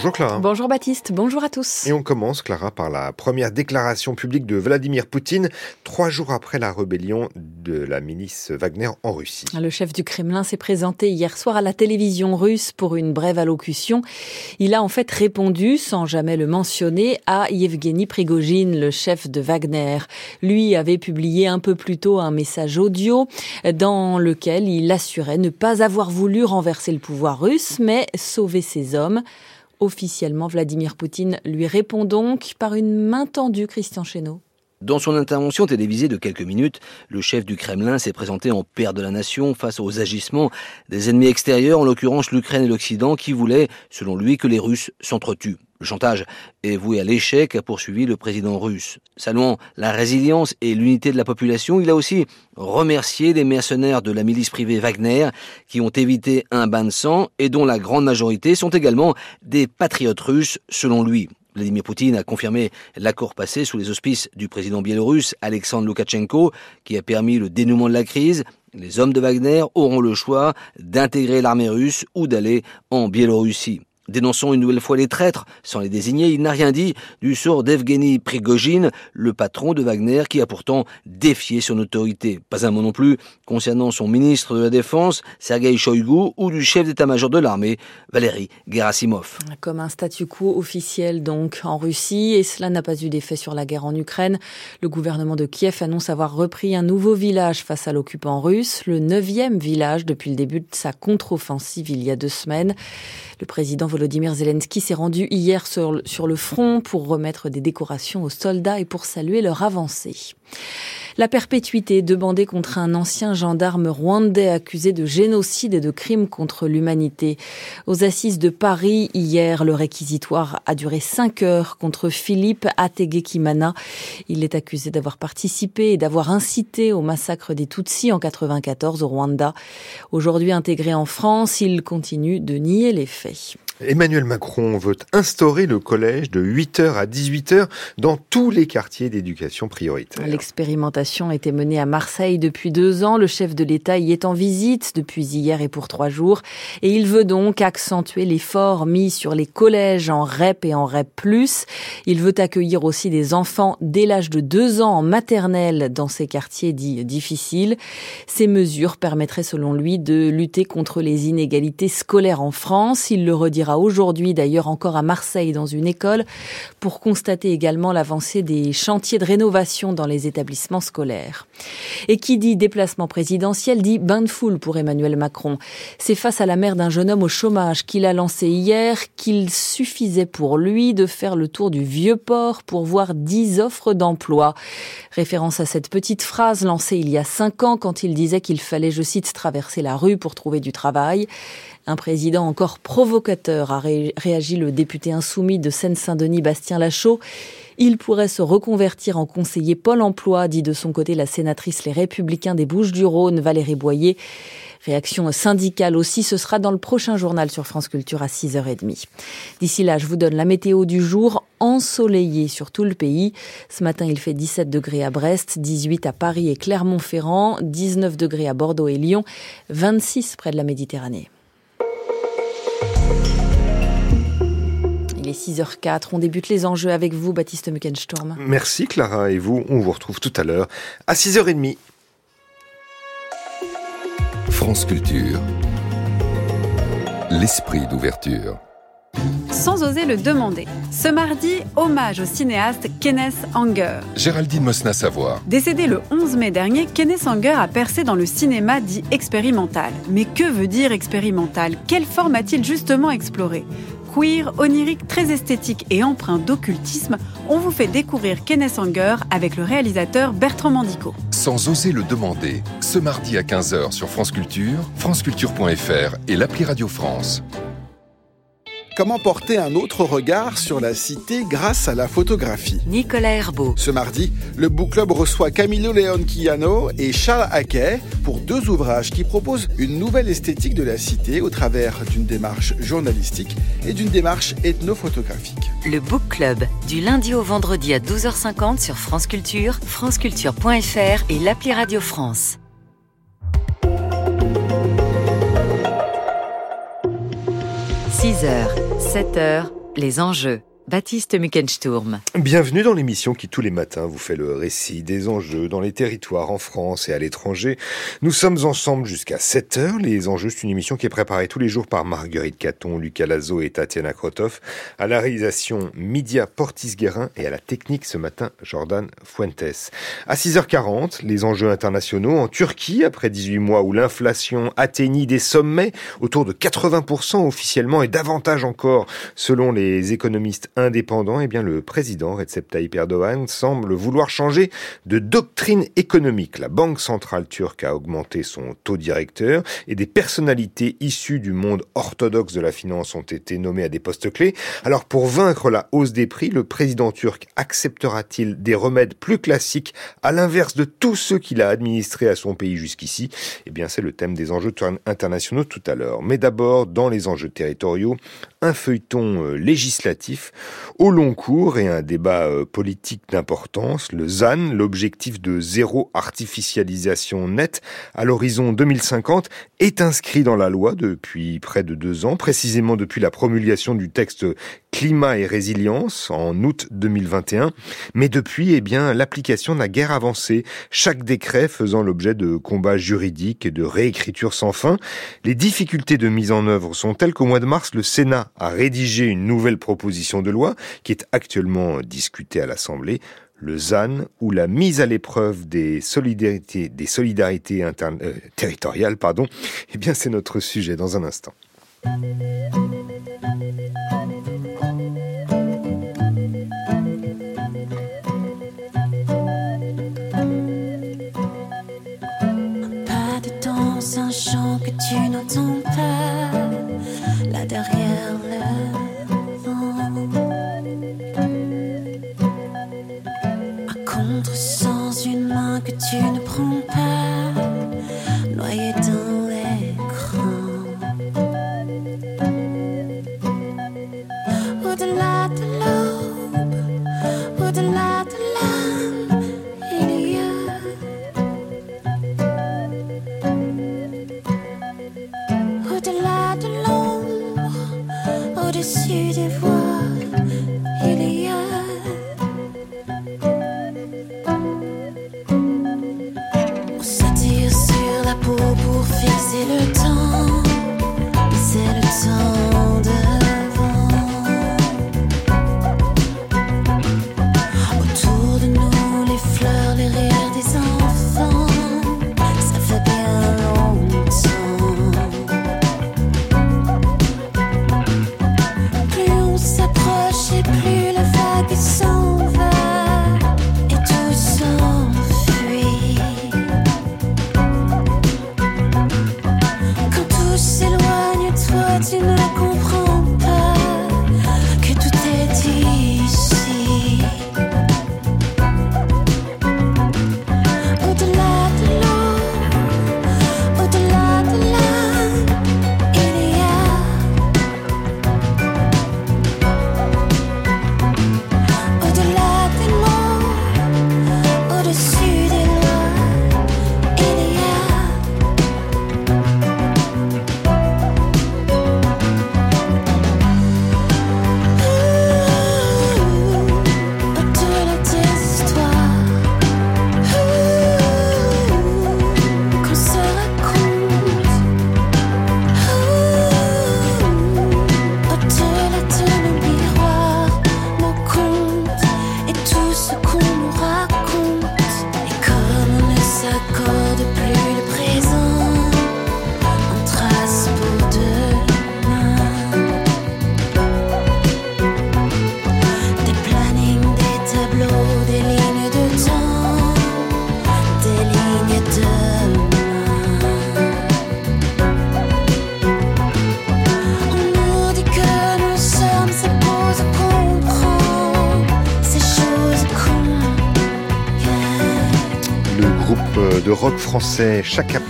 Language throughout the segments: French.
Bonjour Clara. Bonjour Baptiste, bonjour à tous. Et on commence, Clara, par la première déclaration publique de Vladimir Poutine, trois jours après la rébellion de la milice Wagner en Russie. Le chef du Kremlin s'est présenté hier soir à la télévision russe pour une brève allocution. Il a en fait répondu, sans jamais le mentionner, à Yevgeny Prigogine, le chef de Wagner. Lui avait publié un peu plus tôt un message audio dans lequel il assurait ne pas avoir voulu renverser le pouvoir russe, mais sauver ses hommes. Officiellement, Vladimir Poutine lui répond donc par une main tendue, Christian Chesneau. Dans son intervention télévisée de quelques minutes, le chef du Kremlin s'est présenté en père de la nation face aux agissements des ennemis extérieurs, en l'occurrence l'Ukraine et l'Occident, qui voulaient, selon lui, que les Russes s'entretuent. Le chantage est voué à l'échec, a poursuivi le président russe. Saluant la résilience et l'unité de la population, il a aussi remercié les mercenaires de la milice privée Wagner qui ont évité un bain de sang et dont la grande majorité sont également des patriotes russes, selon lui. Vladimir Poutine a confirmé l'accord passé sous les auspices du président biélorusse Alexandre Loukachenko qui a permis le dénouement de la crise. Les hommes de Wagner auront le choix d'intégrer l'armée russe ou d'aller en Biélorussie. Dénonçant une nouvelle fois les traîtres, sans les désigner, il n'a rien dit du sort d'Evgeny Prigogine, le patron de Wagner, qui a pourtant défié son autorité. Pas un mot non plus concernant son ministre de la Défense, Sergei Shoigu, ou du chef d'état-major de l'armée, Valéry Gerasimov. Comme un statu quo officiel donc en Russie, et cela n'a pas eu d'effet sur la guerre en Ukraine. Le gouvernement de Kiev annonce avoir repris un nouveau village face à l'occupant russe, le neuvième village depuis le début de sa contre-offensive il y a deux semaines. Le président Volodymyr Zelensky s'est rendu hier sur, sur le front pour remettre des décorations aux soldats et pour saluer leur avancée. La perpétuité demandée contre un ancien gendarme rwandais accusé de génocide et de crimes contre l'humanité. Aux assises de Paris, hier, le réquisitoire a duré cinq heures contre Philippe Ategekimana. Il est accusé d'avoir participé et d'avoir incité au massacre des Tutsis en 94 au Rwanda. Aujourd'hui intégré en France, il continue de nier les faits. Emmanuel Macron veut instaurer le collège de 8h à 18h dans tous les quartiers d'éducation prioritaire. L'expérimentation a été menée à Marseille depuis deux ans. Le chef de l'État y est en visite depuis hier et pour trois jours. Et il veut donc accentuer l'effort mis sur les collèges en REP et en REP+. Il veut accueillir aussi des enfants dès l'âge de deux ans en maternelle dans ces quartiers dits difficiles. Ces mesures permettraient selon lui de lutter contre les inégalités scolaires en France. Il le redira aujourd'hui d'ailleurs encore à Marseille dans une école pour constater également l'avancée des chantiers de rénovation dans les établissements scolaires. Et qui dit déplacement présidentiel dit bain de foule pour Emmanuel Macron. C'est face à la mère d'un jeune homme au chômage qu'il a lancé hier qu'il suffisait pour lui de faire le tour du vieux port pour voir dix offres d'emploi. Référence à cette petite phrase lancée il y a cinq ans quand il disait qu'il fallait, je cite, traverser la rue pour trouver du travail. Un président encore provocateur a réagi le député insoumis de Seine-Saint-Denis, Bastien Lachaud. Il pourrait se reconvertir en conseiller Pôle emploi, dit de son côté la sénatrice Les Républicains des Bouches-du-Rhône, Valérie Boyer. Réaction syndicale aussi, ce sera dans le prochain journal sur France Culture à 6h30. D'ici là, je vous donne la météo du jour, ensoleillée sur tout le pays. Ce matin, il fait 17 degrés à Brest, 18 à Paris et Clermont-Ferrand, 19 degrés à Bordeaux et Lyon, 26 près de la Méditerranée. Est 6h04. On débute les enjeux avec vous, Baptiste Muckensturm. Merci Clara et vous. On vous retrouve tout à l'heure à 6h30. France Culture. L'esprit d'ouverture. Sans oser le demander. Ce mardi, hommage au cinéaste Kenneth Anger. Géraldine Mosna-Savoie. Décédé le 11 mai dernier, Kenneth Anger a percé dans le cinéma dit expérimental. Mais que veut dire expérimental? Quelle forme a-t-il justement exploré? Queer, onirique, très esthétique et empreint d'occultisme, on vous fait découvrir Kenneth Anger avec le réalisateur Bertrand Mandico. Sans oser le demander, ce mardi à 15h sur France Culture, franceculture.fr et l'appli Radio France. Comment porter un autre regard sur la cité grâce à la photographie Nicolas Herbeau. Ce mardi, le Book Club reçoit Camilo Leonquiano et Charles Haquet pour deux ouvrages qui proposent une nouvelle esthétique de la cité au travers d'une démarche journalistique et d'une démarche ethnophotographique. Le Book Club, du lundi au vendredi à 12h50 sur France Culture, franceculture.fr et l'appli Radio France. 6h, 7h, les enjeux. Baptiste Muckensturm. Bienvenue dans l'émission qui tous les matins vous fait le récit des enjeux dans les territoires en France et à l'étranger. Nous sommes ensemble jusqu'à 7 heures. Les enjeux, c'est une émission qui est préparée tous les jours par Marguerite Caton, Lucas Lazo et Tatiana Krotov. À la réalisation, Midia Portis-Guérin et à la technique ce matin, Jordan Fuentes. À 6h40, les enjeux internationaux en Turquie, après 18 mois où l'inflation atteignit des sommets autour de 80% officiellement et davantage encore selon les économistes indépendant, eh bien le président Recep Tayyip Erdogan semble vouloir changer de doctrine économique. La Banque centrale turque a augmenté son taux directeur et des personnalités issues du monde orthodoxe de la finance ont été nommées à des postes clés. Alors pour vaincre la hausse des prix, le président turc acceptera-t-il des remèdes plus classiques à l'inverse de tous ceux qu'il a administrés à son pays jusqu'ici? Eh bien c'est le thème des enjeux internationaux tout à l'heure. Mais d'abord, dans les enjeux territoriaux, un feuilleton euh, législatif au long cours et un débat euh, politique d'importance. Le ZAN, l'objectif de zéro artificialisation nette à l'horizon 2050, est inscrit dans la loi depuis près de deux ans, précisément depuis la promulgation du texte climat et résilience en août 2021. Mais depuis, eh bien, l'application n'a guère avancé, chaque décret faisant l'objet de combats juridiques et de réécriture sans fin. Les difficultés de mise en œuvre sont telles qu'au mois de mars, le Sénat a rédigé une nouvelle proposition de loi qui est actuellement discutée à l'Assemblée le ZAN ou la mise à l'épreuve des solidarités, euh, territoriales, pardon, eh bien c'est notre sujet dans un instant. Danse, un que tu n'entends pas. Là derrière rock français Chaka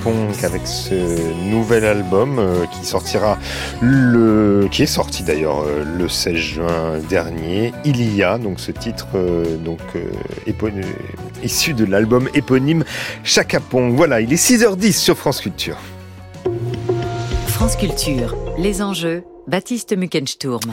avec ce nouvel album euh, qui sortira le qui est sorti d'ailleurs euh, le 16 juin dernier. Il y a donc ce titre euh, donc issu de l'album éponyme Chaka. Voilà, il est 6h10 sur France Culture. France Culture, les enjeux.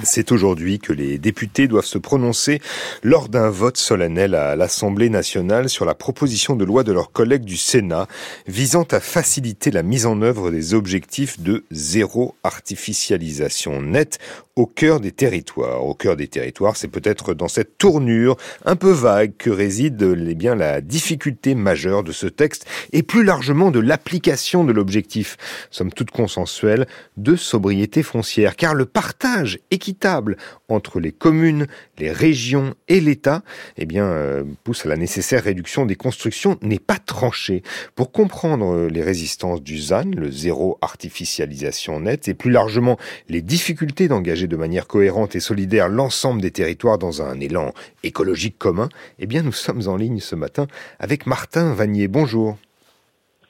C'est aujourd'hui que les députés doivent se prononcer lors d'un vote solennel à l'Assemblée nationale sur la proposition de loi de leurs collègues du Sénat visant à faciliter la mise en œuvre des objectifs de zéro artificialisation nette au cœur des territoires. Au cœur des territoires, c'est peut-être dans cette tournure un peu vague que réside eh bien, la difficulté majeure de ce texte et plus largement de l'application de l'objectif, somme toute consensuelle, de sobriété foncière. Car le partage équitable entre les communes, les régions et l'État, eh bien, euh, pousse à la nécessaire réduction des constructions n'est pas tranché. Pour comprendre euh, les résistances du ZAN, le zéro artificialisation nette, et plus largement les difficultés d'engager de manière cohérente et solidaire l'ensemble des territoires dans un élan écologique commun, eh bien, nous sommes en ligne ce matin avec Martin Vanier. Bonjour.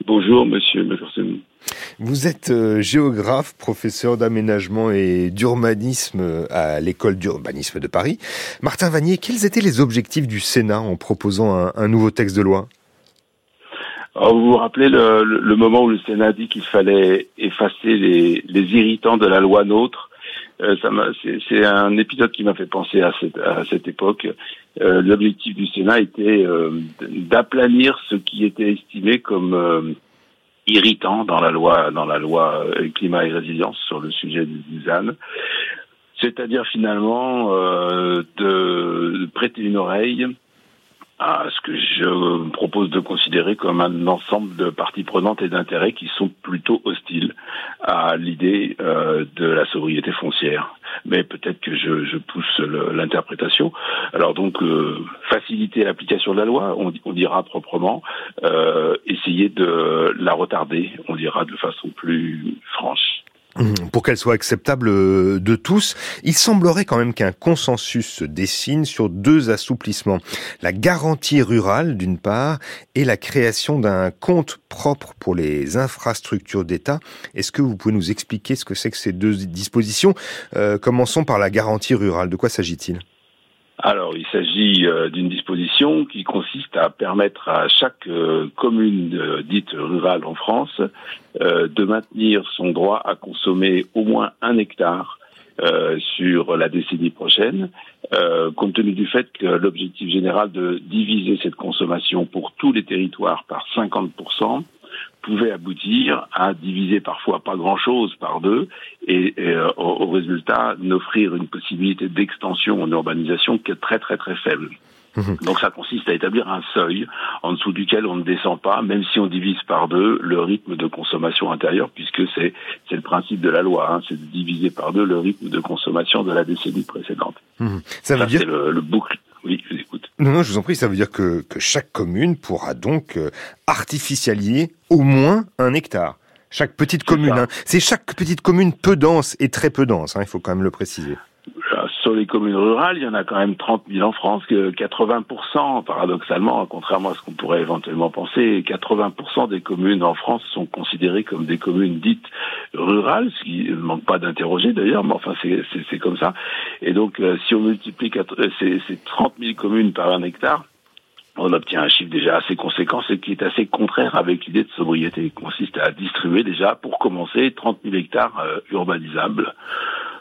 Bonjour, monsieur McPherson. Vous êtes euh, géographe, professeur d'aménagement et d'urbanisme à l'école d'urbanisme de Paris. Martin Vanier, quels étaient les objectifs du Sénat en proposant un, un nouveau texte de loi? Alors, Vous vous rappelez le, le, moment où le Sénat dit qu'il fallait effacer les, les, irritants de la loi NOTRe euh, C'est un épisode qui m'a fait penser à cette, à cette époque. Euh, L'objectif du Sénat était euh, d'aplanir ce qui était estimé comme irritant dans la loi dans la loi climat et résilience sur le sujet du ZAN. C'est-à-dire finalement euh, de prêter une oreille à ce que je propose de considérer comme un ensemble de parties prenantes et d'intérêts qui sont plutôt hostiles à l'idée euh, de la sobriété foncière. Mais peut-être que je, je pousse l'interprétation. Alors donc, euh, faciliter l'application de la loi, on, on dira proprement, euh, essayer de la retarder, on dira de façon plus franche. Mmh, pour qu'elle soit acceptable euh, de tous, il semblerait quand même qu'un consensus se dessine sur deux assouplissements. La garantie rurale, d'une part, et la création d'un compte propre pour les infrastructures d'État. Est-ce que vous pouvez nous expliquer ce que c'est que ces deux dispositions? Euh, Commençons par la garantie rurale. De quoi s'agit-il? Alors, il s'agit euh, d'une disposition qui consiste à permettre à chaque euh, commune euh, dite rurale en France de maintenir son droit à consommer au moins un hectare sur la décennie prochaine, compte tenu du fait que l'objectif général de diviser cette consommation pour tous les territoires par 50%, pouvait aboutir à diviser parfois pas grand-chose par deux et, et euh, au, au, résultat n'offrir une possibilité d'extension en urbanisation qui est très très très faible. Mmh. Donc ça consiste à établir un seuil en dessous duquel on ne descend pas, même si on divise par deux le rythme de consommation intérieure, puisque c'est c'est le principe de la loi, hein, c'est de diviser par deux le rythme de consommation de la décennie précédente. Mmh. Ça veut ça, dire le, le boucle. Oui, je vous écoute. Non, non, je vous en prie, ça veut dire que, que chaque commune pourra donc euh, artificialiser au moins un hectare. Chaque petite commune. Hein. C'est chaque petite commune peu dense et très peu dense, hein, il faut quand même le préciser sur les communes rurales, il y en a quand même 30 000 en France, que 80%, paradoxalement, contrairement à ce qu'on pourrait éventuellement penser, 80% des communes en France sont considérées comme des communes dites rurales, ce qui ne manque pas d'interroger d'ailleurs, mais enfin c'est comme ça. Et donc, euh, si on multiplie euh, ces, ces 30 000 communes par un hectare, on obtient un chiffre déjà assez conséquent, ce qui est assez contraire avec l'idée de sobriété, qui consiste à distribuer déjà, pour commencer, 30 000 hectares euh, urbanisables.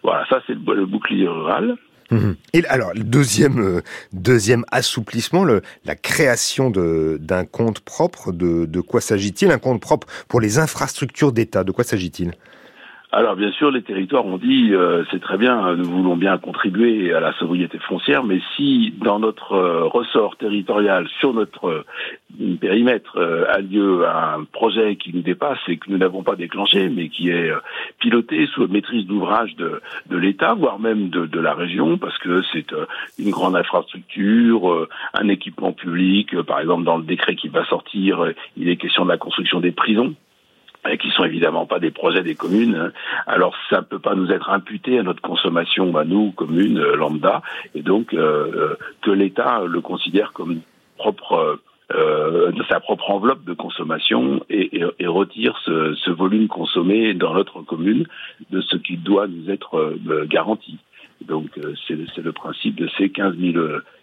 Voilà, ça c'est le, bouclier rural. Mmh. Et alors, le deuxième, euh, deuxième assouplissement, la création d'un compte propre, de quoi s'agit-il? Un compte propre pour les infrastructures d'État, de quoi s'agit-il? Alors bien sûr, les territoires ont dit euh, c'est très bien, nous voulons bien contribuer à la sobriété foncière, mais si dans notre euh, ressort territorial, sur notre euh, périmètre, a lieu un projet qui nous dépasse et que nous n'avons pas déclenché, mais qui est piloté sous maîtrise d'ouvrage de, de l'État, voire même de, de, la région, parce que c'est une grande infrastructure, un équipement public, par exemple dans le décret qui va sortir, il est question de la construction des prisons qui sont évidemment pas des projets des communes. Alors ça peut pas nous être imputé à notre consommation, à nous communes lambda, et donc euh, que l'État le considère comme propre euh, sa propre enveloppe de consommation et, et, et retire ce, volume consommé dans notre commune de ce qui doit nous être euh, garanti. Donc c'est le principe de ces 15 000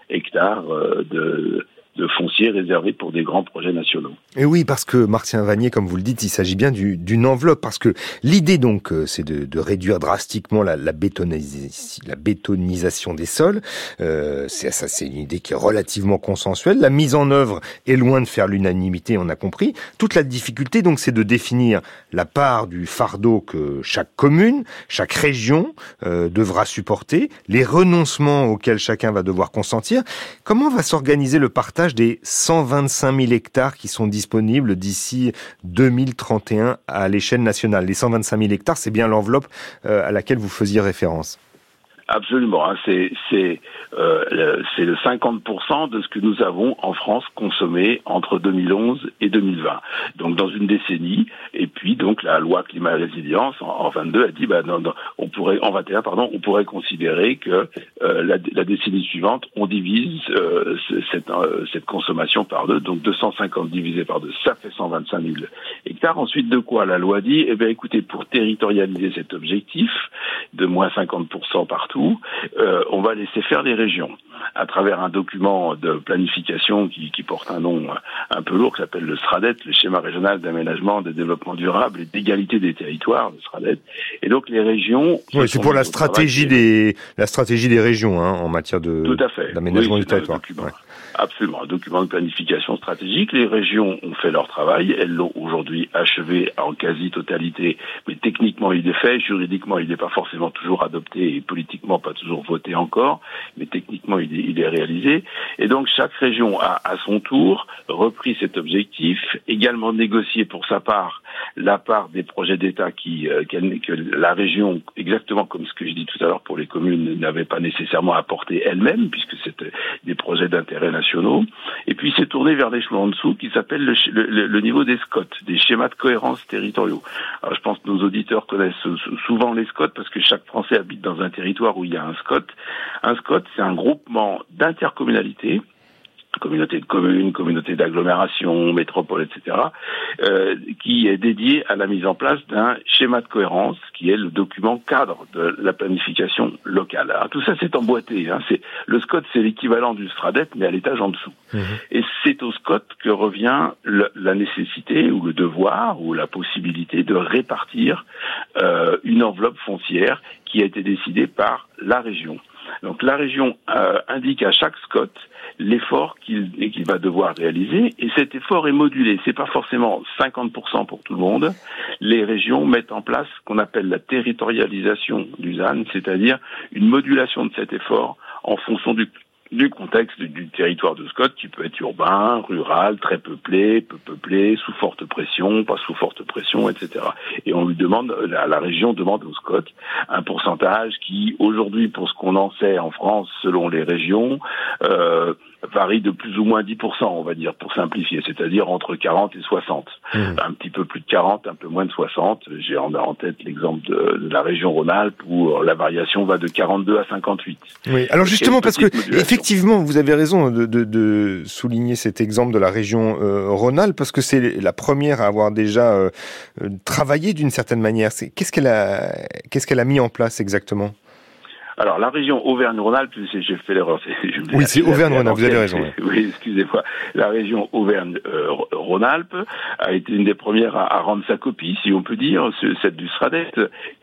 hectares de de foncier réservé pour des grands projets nationaux. Et oui, parce que Martien Vanier, comme vous le dites, il s'agit bien d'une enveloppe, parce que l'idée donc, euh, c'est de, de, réduire drastiquement la, la, bétonisation, la bétonisation des sols. Euh, c'est ça, c'est une idée qui est relativement consensuelle. La mise en œuvre est loin de faire l'unanimité, on a compris. Toute la difficulté donc, c'est de définir la part du fardeau que chaque commune, chaque région euh, devra supporter, les renoncements auxquels chacun va devoir consentir. Comment va s'organiser le partage des 125 000 hectares qui sont disponibles d'ici 2031 à l'échelle nationale Les 125 000 hectares, c'est bien l'enveloppe euh, à laquelle vous faisiez référence. Absolument, hein, c'est c'est euh, c'est le 50% de ce que nous avons en France consommé entre 2011 et 2020. Donc dans une décennie. Et puis donc la loi climat résilience en, en 22 a dit bah non, on pourrait en 21 pardon on pourrait considérer que euh, la, décennie suivante on divise euh, cette cette consommation par deux. Donc 250 divisé par deux, ça fait 125 000 hectares. Ensuite de quoi la loi dit eh bien écoutez pour territorialiser cet objectif de moins 50% partout euh, on va laisser faire les régions à travers un document de planification qui, qui porte un nom un peu lourd qui s'appelle le SRADET, le schéma régional d'aménagement, de développement durable et d'égalité des territoires, le SRADET. Et donc les régions. Oui, c'est pour la stratégie des la stratégie des régions hein, en matière de d'aménagement du territoire. Absolument, un document de planification stratégique. Les régions ont fait leur travail, elles l'ont aujourd'hui achevé en quasi-totalité, mais techniquement il est fait, juridiquement il n'est pas forcément toujours adopté et politiquement pas toujours voté encore, mais techniquement il est, réalisé. Et donc chaque région a à son tour repris cet objectif, également négocié pour sa part la part des projets d'État qui euh, que la région, exactement comme ce que je dis tout à l'heure pour les communes, n'avait pas nécessairement apporté elle-même, puisque c'était des projets d'intérêt Et puis c'est tourné vers l'échelon en dessous qui s'appelle le, niveau des SCOT, des schémas de cohérence territoriaux. Je pense que nos auditeurs connaissent souvent les SCOT parce que chaque Français habite dans un territoire où il y a un SCOT. Un SCOT, c'est un groupement d'intercommunalité communauté de communes, communauté d'agglomération, métropole, etc., euh, qui est dédié à la mise en place d'un schéma de cohérence qui est le document cadre de la planification locale. Alors, tout ça, c'est emboîté. Hein, c'est le SCOT, c'est l'équivalent du STRADET, mais à l'étage en dessous. Mmh. Et c'est au SCOT que revient le, la nécessité ou le devoir ou la possibilité de répartir euh, une enveloppe foncière qui a été décidée par la région. Donc la région euh, indique à chaque SCOT l'effort qu'il va devoir réaliser et cet effort est modulé. C'est pas forcément 50% pour tout le monde. Les régions mettent en place ce qu'on appelle la territorialisation du ZAN, c'est-à-dire une modulation de cet effort en fonction du du contexte du territoire de Scott qui peut être urbain, rural, très peuplé, peu peuplé, sous forte pression, pas sous forte pression, etc. Et on lui demande, la, région demande au Scott un pourcentage qui, aujourd'hui, pour ce qu'on en sait en France, selon les régions, euh, varie de plus ou moins 10%, on va dire, pour simplifier, c'est-à-dire entre 40 et 60. Mmh. Un petit peu plus de 40, un peu moins de 60. J'ai en, en tête l'exemple de, de, la région Rhône-Alpes où la variation va de 42 à 58. Oui, alors justement, parce que effectivement, vous avez raison de, de, de, souligner cet exemple de la région euh, Rhône-Alpes, parce que c'est la première à avoir déjà euh, travaillé d'une certaine manière. Qu'est-ce qu'elle a, qu'est-ce qu'elle a mis en place exactement? Alors, la région Auvergne-Rhône-Alpes, j'ai fait l'erreur. Oui, c'est Auvergne-Rhône-Alpes, vous avez raison. Oui, excusez-moi. La région Auvergne-Rhône-Alpes a été une des premières à, à, rendre sa copie, si on peut dire, celle du SRADET,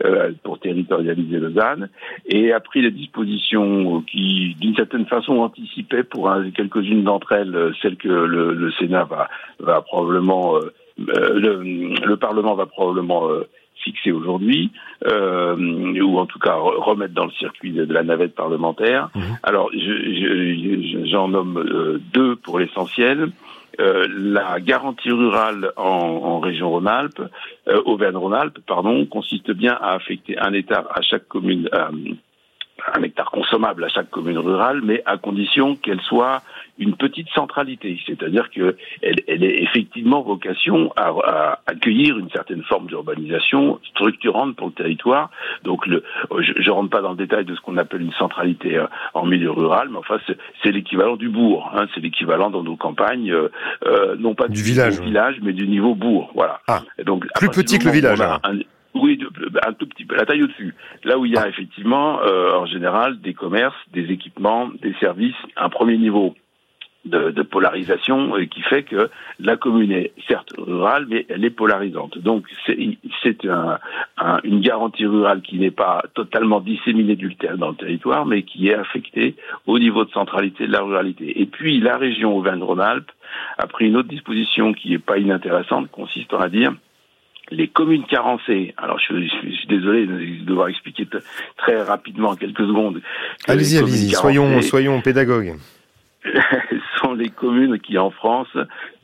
euh, pour territorialiser Lausanne, et a pris les dispositions qui, d'une certaine façon, anticipaient pour quelques-unes d'entre elles, celles que le, le Sénat va, va probablement... Euh, euh le, le, Parlement va probablement euh, fixé aujourd'hui, euh, ou en tout cas remettre dans le circuit de, de la navette parlementaire. Mmh. Alors, j'en je, je, nomme euh, deux pour l'essentiel. Euh, la garantie rurale en, en région Rhône-Alpes, euh, Auvergne-Rhône-Alpes, pardon, consiste bien à affecter un hectare à chaque commune, euh, un hectare consommable à chaque commune rurale, mais à condition qu'elle soit une petite centralité, c'est-à-dire que elle, elle est effectivement vocation à, à, accueillir une certaine forme d'urbanisation structurante pour le territoire. Donc, le, je, je rentre pas dans le détail de ce qu'on appelle une centralité euh, en milieu rural, mais enfin, c'est l'équivalent du bourg. Hein, c'est l'équivalent dans nos campagnes, euh, euh non pas du, du village, village, mais du niveau bourg. Voilà. Ah, Et donc, plus petit que le village. Oui, un tout petit peu, la taille au-dessus. Là où il y a effectivement, euh, en général, des commerces, des équipements, des services, un premier niveau de, de, polarisation euh, qui fait que la commune est certes rurale, mais elle est polarisante. Donc c'est un, un, une garantie rurale qui n'est pas totalement disséminée du, dans le territoire, mais qui est affectée au niveau de centralité de la ruralité. Et puis la région Auvergne-Rhône-Alpes a pris une autre disposition qui n'est pas inintéressante, consistant à dire les communes carencées, alors je, je, je, suis désolé de devoir expliquer très rapidement en quelques secondes. Allez-y, allez-y, soyons, soyons pédagogues. sont les communes qui, en France,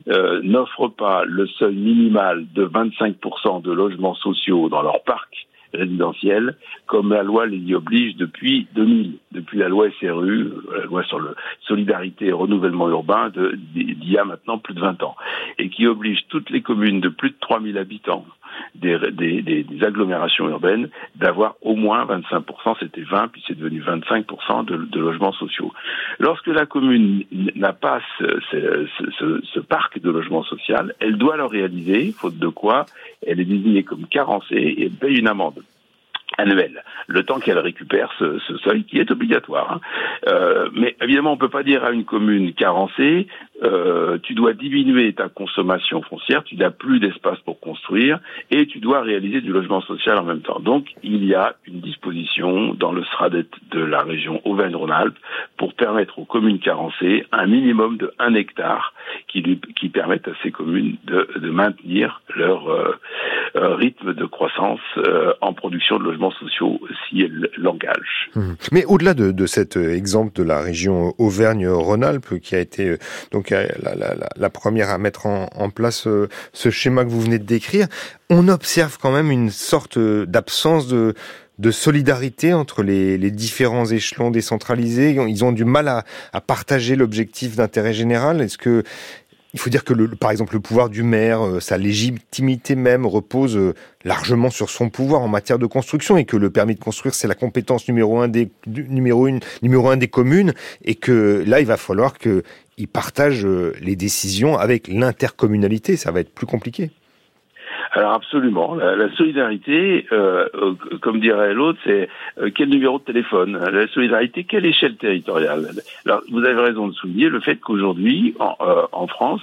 euh, n'offrent pas le seuil minimal de 25% de logements sociaux dans leur parc résidentiel, comme la loi les y oblige depuis 2000, depuis la loi SRU, la loi sur le solidarité et renouvellement urbain d'il y a maintenant plus de 20 ans, et qui oblige toutes les communes de plus de 3000 habitants des, agglomérations urbaines d'avoir au moins 25%, c'était 20, puis c'est devenu 25% de, de, logements sociaux. Lorsque la commune n'a pas ce, parc de logements sociaux, elle doit le réaliser, faute de quoi elle est désignée comme carencée et elle paye une amende annuelle, le temps qu'elle récupère ce, ce, seuil qui est obligatoire. Hein. Euh, mais évidemment, on ne peut pas dire à une commune carencée, euh, tu dois diminuer ta consommation foncière, tu n'as plus d'espace pour construire et tu dois réaliser du logement social en même temps. Donc, il y a une disposition dans le SRADET de la région Auvergne-Rhône-Alpes pour permettre aux communes carencées un minimum de 1 hectare qui, lui, qui permettent à ces communes de, de maintenir leur euh, euh rythme de croissance euh, en production de logements sociaux si elles l'engagent. Mmh. Mais au-delà de, cet exemple de la région Auvergne-Rhône-Alpes qui a été euh, donc la, première à mettre en, place euh, ce schéma que vous venez de décrire, on observe quand même une sorte d'absence de solidarité entre les, les, différents échelons décentralisés. Ils ont du mal à, à partager l'objectif d'intérêt général. Est-ce que il faut dire que, le, par exemple, le pouvoir du maire, euh, sa légitimité même repose euh, largement sur son pouvoir en matière de construction et que le permis de construire, c'est la compétence numéro un des, communes et que là, il va falloir qu'ils partagent euh, les décisions avec l'intercommunalité. Ça va être plus compliqué. Alors absolument, la, la solidarité, euh, euh, comme dirait l'autre, c'est euh, quel numéro de téléphone? La solidarité, quelle échelle territoriale? Alors vous avez raison de souligner le fait qu'aujourd'hui, en, euh, en, France,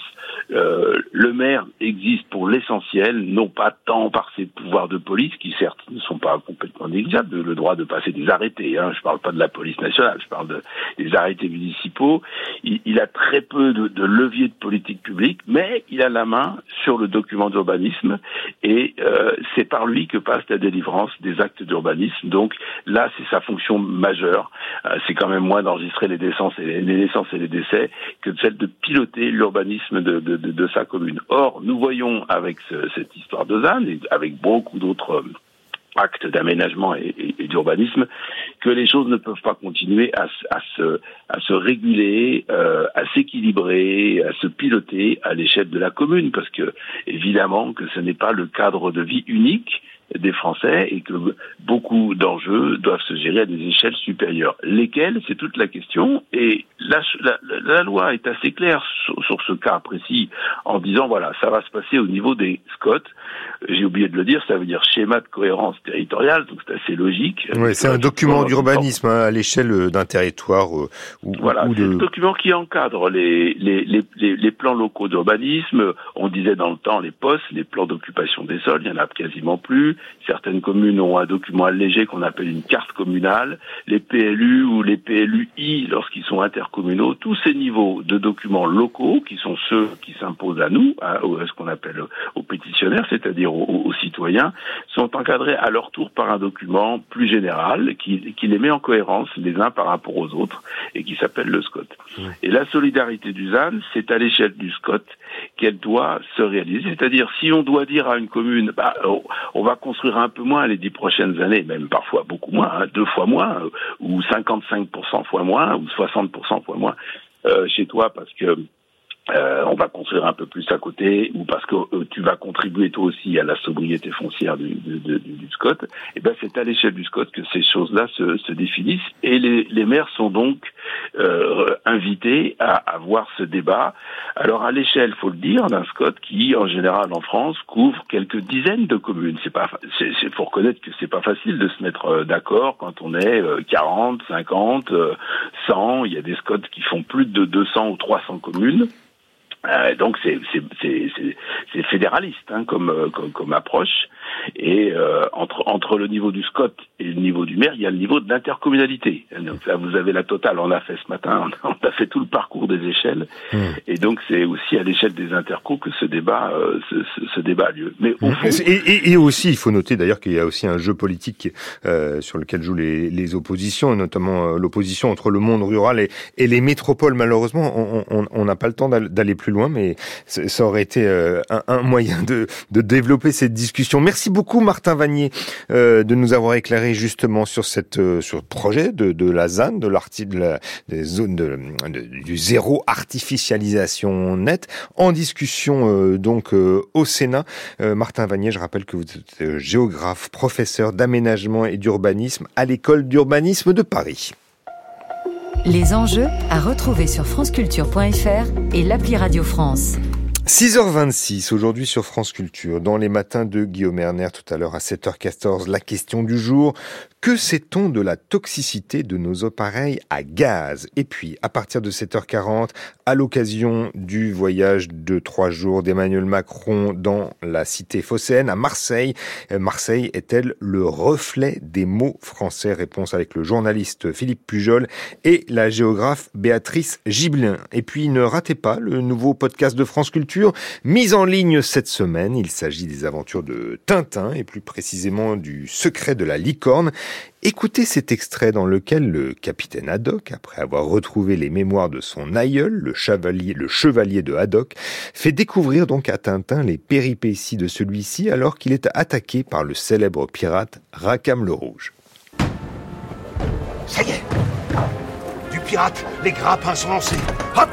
euh, le maire existe pour l'essentiel, non pas tant par ses pouvoirs de police, qui certes ne sont pas complètement négligeables, le droit de passer des arrêtés, hein, je parle pas de la police nationale, je parle de, des arrêtés municipaux, il, il a très peu de, de leviers de politique publique, mais il a la main sur le document d'urbanisme et euh, c'est par lui que passe la délivrance des actes d'urbanisme. Donc là, c'est sa fonction majeure. Euh, c'est quand même moins d'enregistrer les naissances et les, naissances et les décès que celle de piloter l'urbanisme de, sa commune. Or, nous voyons avec ce, cette histoire de ZAN et avec beaucoup d'autres actes d'aménagement et, d'urbanisme, que les choses ne peuvent pas continuer à, à se, à se réguler, euh, à s'équilibrer, à se piloter à l'échelle de la commune, parce que évidemment que ce n'est pas le cadre de vie unique des Français et que beaucoup d'enjeux doivent se gérer à des échelles supérieures. Lesquelles, c'est toute la question. Et la, la, la, loi est assez claire sur, sur, ce cas précis en disant, voilà, ça va se passer au niveau des SCOT. J'ai oublié de le dire, ça veut dire schéma de cohérence territoriale, donc c'est assez logique. Oui, c'est un document d'urbanisme hein, à l'échelle d'un territoire. Euh, ou, voilà, ou de... c'est un document qui encadre les, les, les, les, les plans locaux d'urbanisme. On disait dans le temps les postes, les plans d'occupation des sols, il n'y en a quasiment plus. Certaines communes ont un document allégé qu'on appelle une carte communale. Les PLU ou les PLUI, lorsqu'ils sont intercommunaux, tous ces niveaux de documents locaux, qui sont ceux qui s'imposent à nous, à, à ce qu'on appelle aux pétitionnaires, c'est-à-dire aux, aux, citoyens, sont encadrés à leur tour par un document plus général qui, qui les met en cohérence les uns par rapport aux autres et qui s'appelle le SCOT. Mmh. Et la solidarité du ZAN, c'est à l'échelle du SCOT qu'elle doit se réaliser. C'est-à-dire, si on doit dire à une commune, bah, on va construire un peu moins les dix prochaines années, même parfois beaucoup moins, hein, deux fois moins, ou 55% fois moins, ou 60% fois moins euh, chez toi, parce que euh, on va construire un peu plus à côté, ou parce que euh, tu vas contribuer toi aussi à la sobriété foncière du, du, du, du SCOT, et ben c'est à l'échelle du SCOT que ces choses-là se, se, définissent, et les, les maires sont donc euh, invités à avoir ce débat. Alors à l'échelle, faut le dire, d'un SCOT qui, en général, en France, couvre quelques dizaines de communes. C'est pas, faut reconnaître que c'est pas facile de se mettre euh, d'accord quand on est 40, 50, 100. Il y a des SCOT qui font plus de 200 ou 300 communes. Euh, donc c'est fédéraliste hein, comme, euh, comme, comme approche. Et euh, entre entre le niveau du SCOT et le niveau du maire il y a le niveau de l'intercommunalité. Donc là vous avez la totale. On l'a fait ce matin. On a, fait tout le parcours des échelles. Hmm. et donc c'est aussi à l'échelle des intercos que ce débat euh, ce, ce, débat a lieu. Mais au fond... et, et, et, aussi il faut noter d'ailleurs qu'il y a aussi un jeu politique euh, sur lequel jouent les, les oppositions notamment l'opposition entre le monde rural et, et les métropoles. Malheureusement on n'a pas le temps d'aller plus loin, mais ça aurait été euh, un, moyen de, développer cette discussion. Merci beaucoup Martin Vanier euh, de nous avoir éclairé justement sur cette euh, sur projet de, la ZAN, de de des zones de, du zéro artificialisation nette, en discussion donc au Sénat. Martin Vanier, je rappelle que vous êtes géographe, professeur d'aménagement et d'urbanisme à l'école d'urbanisme de Paris. Les enjeux à retrouver sur franceculture.fr et l'appli Radio France. 6h26 aujourd'hui sur France Culture, dans les matins de Guillaume Erner tout à l'heure à 7h14, la question du jour, que sait-on de la toxicité de nos appareils à gaz? Et puis, à partir de 7h40, à l'occasion du voyage de trois jours d'Emmanuel Macron dans la cité phocéenne, à Marseille, euh, Marseille est-elle le reflet des mots français? Réponse avec le journaliste Philippe Pujol et la géographe Béatrice Gibelin. Et puis, ne ratez pas le nouveau podcast de France Culture, mis en ligne cette semaine. Il s'agit des aventures de Tintin, et plus précisément du secret de la licorne. Écoutez cet extrait dans lequel le capitaine Haddock, après avoir retrouvé les mémoires de son aïeul, le chevalier, de Haddock, fait découvrir donc à Tintin les péripéties de celui-ci alors qu'il est attaqué par le célèbre pirate Rackham le Rouge. Ça y est Du pirate, les grappins sont lancés. Hop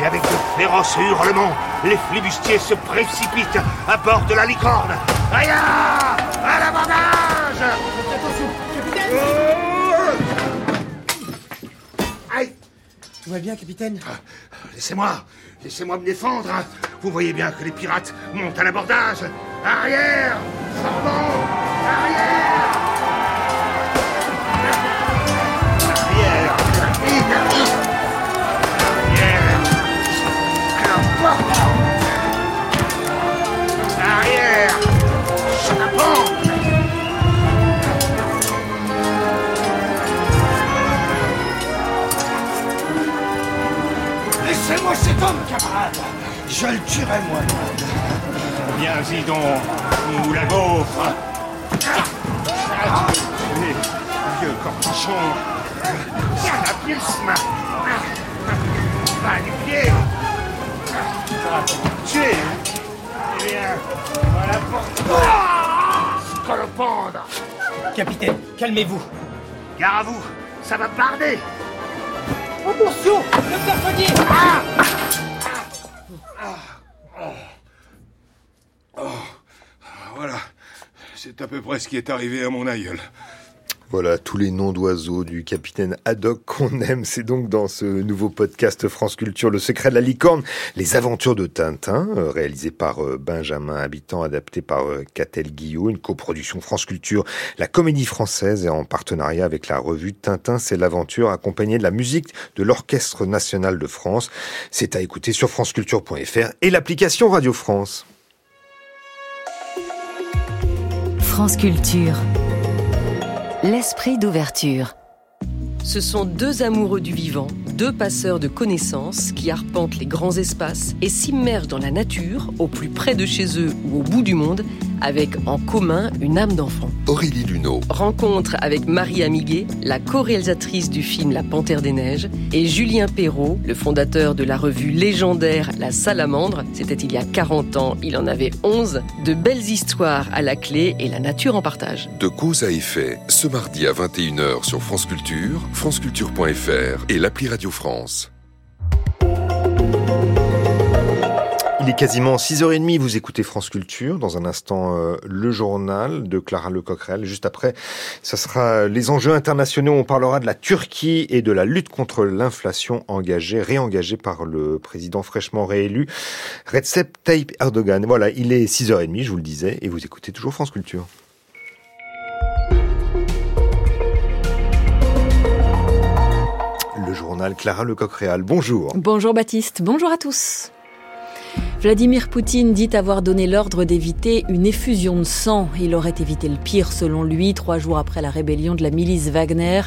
Et avec de féroces hurlements, les flibustiers se précipitent à bord de la licorne. Aïe À l'abordage Tout va bien, capitaine? Ah, Laissez-moi. Laissez-moi me défendre hein. Vous voyez bien que les pirates montent à l'abordage. Arrière! Arrière Laissez-moi cet homme, camarade. Je le tuerai, moi. Viens, Zidon, ou la gaufre Vieux corpichon. Snapisme Magnifique Tuer Eh bien, voilà pour... Ah. Scolopendre Capitaine, calmez-vous. Gare à vous, ça va parler Attention Le plafonnier Voilà. C'est à peu près ce qui est arrivé à mon aïeul. Voilà tous les noms d'oiseaux du capitaine Haddock qu'on aime. C'est donc dans ce nouveau podcast France Culture, Le secret de la licorne, les aventures de Tintin, euh, réalisé par euh, Benjamin Habitant, adapté par euh, Catel Guillot, une coproduction France Culture, la comédie française et en partenariat avec la revue Tintin, c'est l'aventure accompagnée de la musique de l'Orchestre National de France. C'est à écouter sur franceculture.fr et l'application Radio France. France Culture l'esprit d'ouverture. Ce sont deux amoureux du vivant, deux passeurs de connaissances qui arpentent les grands espaces et s'immergent dans la nature, au plus près de chez eux ou au bout du monde, avec en commun une âme d'enfant. Aurélie Luneau. Rencontre avec Marie Amiguet, la co-réalisatrice du film La Panthère des Neiges, et Julien Perrault, le fondateur de la revue légendaire La Salamandre. C'était il y a 40 ans, il en avait 11. De belles histoires à la clé et la nature en partage. De cause à effet, ce mardi à 21h sur France Culture, franceculture.fr et l'appli Radio France. Il est quasiment 6h30, vous écoutez France Culture. Dans un instant, euh, le journal de Clara Lecoqrel. Juste après, ça sera les enjeux internationaux. On parlera de la Turquie et de la lutte contre l'inflation engagée, réengagée par le président fraîchement réélu, Recep Tayyip Erdogan. Voilà, il est 6h30, je vous le disais, et vous écoutez toujours France Culture. Journal Clara Lecoq-Réal. Bonjour. Bonjour Baptiste, bonjour à tous. Vladimir Poutine dit avoir donné l'ordre d'éviter une effusion de sang. Il aurait évité le pire selon lui, trois jours après la rébellion de la milice Wagner.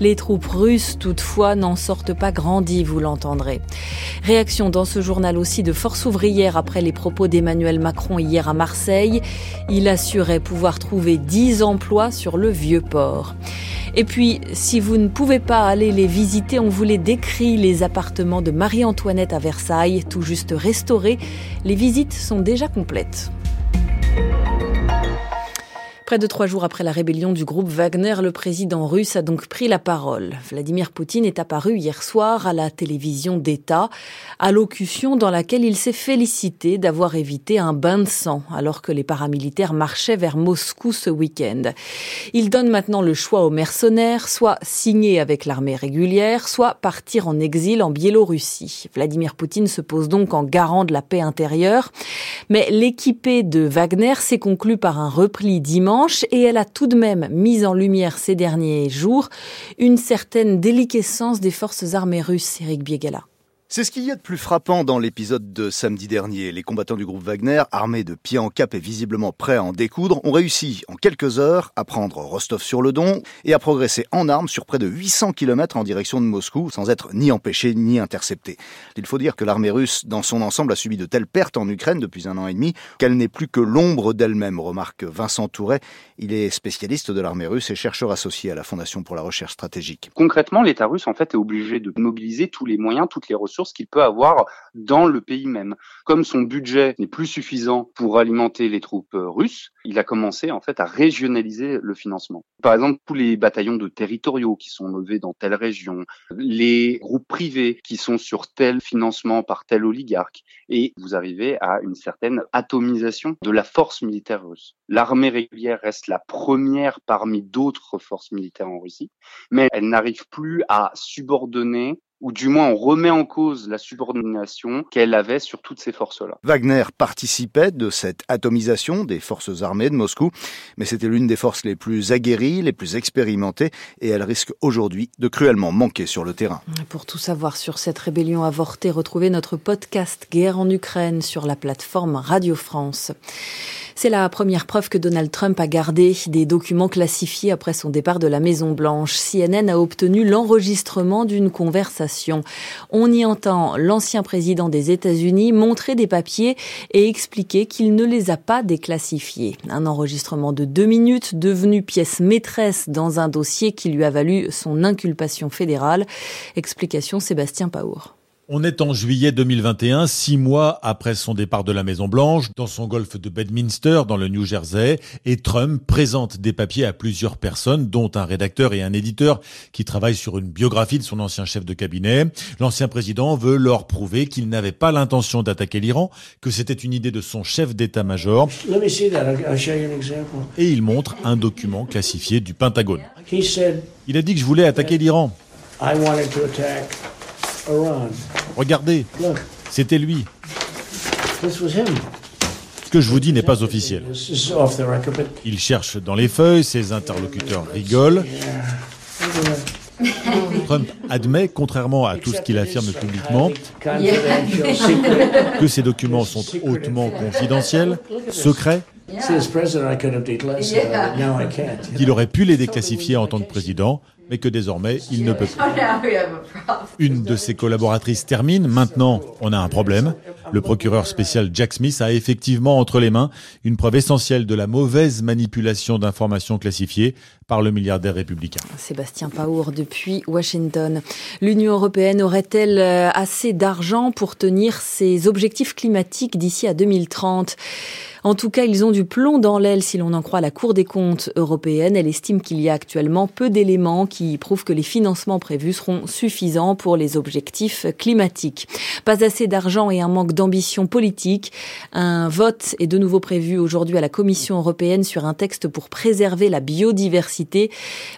Les troupes russes, toutefois, n'en sortent pas grandies, vous l'entendrez. Réaction dans ce journal aussi de force ouvrière après les propos d'Emmanuel Macron hier à Marseille. Il assurait pouvoir trouver 10 emplois sur le vieux port. Et puis, si vous ne pouvez pas aller les visiter, on vous les décrit, les appartements de Marie-Antoinette à Versailles, tout juste restaurés. Les visites sont déjà complètes. Près de trois jours après la rébellion du groupe Wagner, le président russe a donc pris la parole. Vladimir Poutine est apparu hier soir à la télévision d'État, allocution dans laquelle il s'est félicité d'avoir évité un bain de sang alors que les paramilitaires marchaient vers Moscou ce week-end. Il donne maintenant le choix aux mercenaires, soit signer avec l'armée régulière, soit partir en exil en Biélorussie. Vladimir Poutine se pose donc en garant de la paix intérieure, mais l'équipée de Wagner s'est conclue par un repli dimanche et elle a tout de même mis en lumière ces derniers jours une certaine déliquescence des forces armées russes, Eric Biegala. C'est ce qu'il y a de plus frappant dans l'épisode de samedi dernier. Les combattants du groupe Wagner, armés de pied en cap et visiblement prêts à en découdre, ont réussi en quelques heures à prendre Rostov-sur-le-Don et à progresser en armes sur près de 800 km en direction de Moscou sans être ni empêchés ni interceptés. Il faut dire que l'armée russe, dans son ensemble, a subi de telles pertes en Ukraine depuis un an et demi qu'elle n'est plus que l'ombre d'elle-même, remarque Vincent Touret. Il est spécialiste de l'armée russe et chercheur associé à la Fondation pour la recherche stratégique. Concrètement, l'État russe en fait est obligé de mobiliser tous les moyens, toutes les ressources qu'il peut avoir dans le pays même. Comme son budget n'est plus suffisant pour alimenter les troupes euh, russes, il a commencé en fait à régionaliser le financement. Par exemple, tous les bataillons de territoriaux qui sont levés dans telle région, les groupes privés qui sont sur tel financement par tel oligarque, et vous arrivez à une certaine atomisation de la force militaire russe. L'armée régulière reste la première parmi d'autres forces militaires en Russie, mais elle n'arrive plus à subordonner ou du moins on remet en cause la subordination qu'elle avait sur toutes ces forces-là. Wagner participait de cette atomisation des forces armées de Moscou, mais c'était l'une des forces les plus aguerries, les plus expérimentées, et elle risque aujourd'hui de cruellement manquer sur le terrain. Pour tout savoir sur cette rébellion avortée, retrouvez notre podcast Guerre en Ukraine sur la plateforme Radio France. C'est la première preuve que Donald Trump a gardé des documents classifiés après son départ de la Maison Blanche. CNN a obtenu l'enregistrement d'une conversation. On y entend l'ancien président des États-Unis montrer des papiers et expliquer qu'il ne les a pas déclassifiés. Un enregistrement de deux minutes devenu pièce maîtresse dans un dossier qui lui a valu son inculpation fédérale. Explication Sébastien Paour. On est en juillet 2021, six mois après son départ de la Maison Blanche, dans son golfe de Bedminster, dans le New Jersey, et Trump présente des papiers à plusieurs personnes, dont un rédacteur et un éditeur qui travaillent sur une biographie de son ancien chef de cabinet. L'ancien président veut leur prouver qu'il n'avait pas l'intention d'attaquer l'Iran, que c'était une idée de son chef d'état-major. Et il montre un document classifié du Pentagone. Il a dit que je voulais attaquer l'Iran. Regardez, c'était lui. Ce que je vous dis n'est pas officiel. Il cherche dans les feuilles, ses interlocuteurs rigolent. Trump admet, contrairement à tout ce qu'il affirme publiquement, que ces documents sont hautement confidentiels, secrets, qu'il aurait pu les déclassifier en tant que président, mais que désormais il ne peut plus. Une de ses collaboratrices termine. Maintenant, on a un problème. Le procureur spécial Jack Smith a effectivement entre les mains une preuve essentielle de la mauvaise manipulation d'informations classifiées par le milliardaire républicain. Sébastien Paour depuis Washington. L'Union européenne aurait-elle euh, assez d'argent pour tenir ses objectifs climatiques d'ici à 2030 en tout cas, ils ont du plomb dans l'aile si l'on en croit la Cour des comptes européenne. Elle estime qu'il y a actuellement peu d'éléments qui prouve que les financements prévus seront suffisants pour les objectifs climatiques. Pas assez d'argent et un manque d'ambition politique. Un vote est de nouveau prévu aujourd'hui à la Commission européenne sur un texte pour préserver la biodiversité.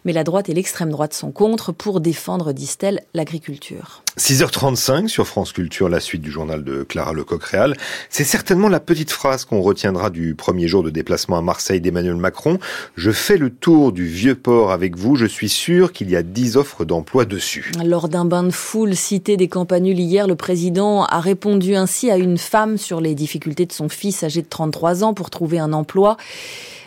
Mais la droite et l'extrême droite sont contre pour défendre, disent-elles, l'agriculture. 6h35 sur France Culture, la suite du journal de Clara Lecoq-Réal. C'est certainement la petite phrase qu'on retiendra du premier jour de déplacement à Marseille d'Emmanuel Macron. Je fais le tour du vieux port avec vous. Je suis sûr qu'il y a 10 offres d'emploi dessus. Lors d'un bain de foule cité des campagnules hier, le président a répondu ainsi à une femme sur les difficultés de son fils âgé de 33 ans pour trouver un emploi.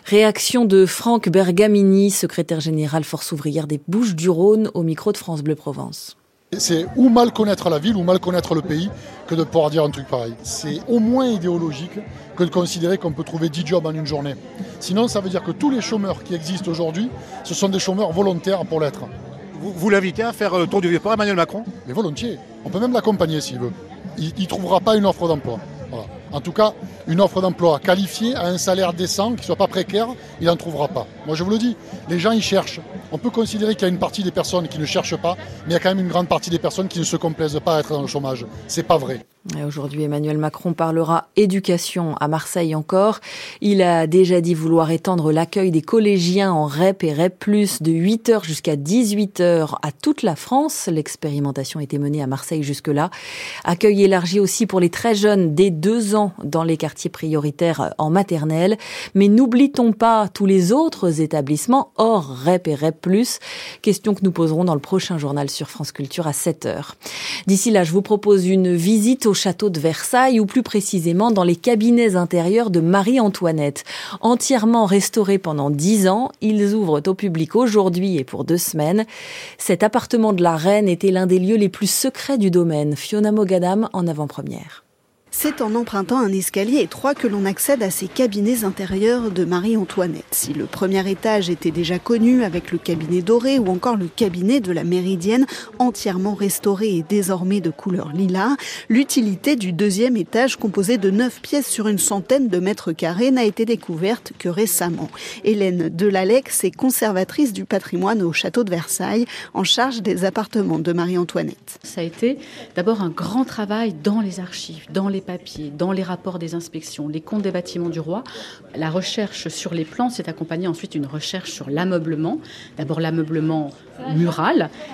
Réaction de Franck Bergamini, secrétaire général Force ouvrière des Bouches-du-Rhône, au micro de France Bleu Provence. C'est ou mal connaître la ville ou mal connaître le pays que de pouvoir dire un truc pareil. C'est au moins idéologique que de considérer qu'on peut trouver 10 jobs en une journée. Sinon, ça veut dire que tous les chômeurs qui existent aujourd'hui, ce sont des chômeurs volontaires pour l'être. Vous, vous l'invitez à faire le tour du Vieux-Port, Emmanuel Macron? Mais volontiers. On peut même l'accompagner s'il veut. Il ne trouvera pas une offre d'emploi. Voilà. En tout cas, une offre d'emploi qualifiée à un salaire décent, qui ne soit pas précaire, il n'en trouvera pas. Moi, je vous le dis, les gens, ils cherchent. On peut considérer qu'il y a une partie des personnes qui ne cherchent pas, mais il y a quand même une grande partie des personnes qui ne se complaisent pas à être dans le chômage. C'est pas vrai. Aujourd'hui, Emmanuel Macron parlera éducation à Marseille encore. Il a déjà dit vouloir étendre l'accueil des collégiens en REP et REP+, de 8h jusqu'à 18h à toute la France. L'expérimentation a été menée à Marseille jusque-là. Accueil élargi aussi pour les très jeunes dès 2 ans dans les quartiers prioritaires en maternelle. Mais n'oublions pas tous les autres établissements hors REP et REP+. Question que nous poserons dans le prochain journal sur France Culture à 7h. D'ici là, je vous propose une visite au château de Versailles ou plus précisément dans les cabinets intérieurs de Marie-Antoinette. Entièrement restaurés pendant dix ans, ils ouvrent au public aujourd'hui et pour deux semaines. Cet appartement de la reine était l'un des lieux les plus secrets du domaine. Fiona Mogadam en avant-première. C'est en empruntant un escalier étroit que l'on accède à ces cabinets intérieurs de Marie-Antoinette. Si le premier étage était déjà connu avec le cabinet doré ou encore le cabinet de la Méridienne entièrement restauré et désormais de couleur lilas, l'utilité du deuxième étage composé de neuf pièces sur une centaine de mètres carrés n'a été découverte que récemment. Hélène Delalex est conservatrice du patrimoine au château de Versailles en charge des appartements de Marie-Antoinette. Ça a été d'abord un grand travail dans les archives, dans les dans les rapports des inspections, les comptes des bâtiments du roi. La recherche sur les plans s'est accompagnée ensuite d'une recherche sur l'ameublement. D'abord l'ameublement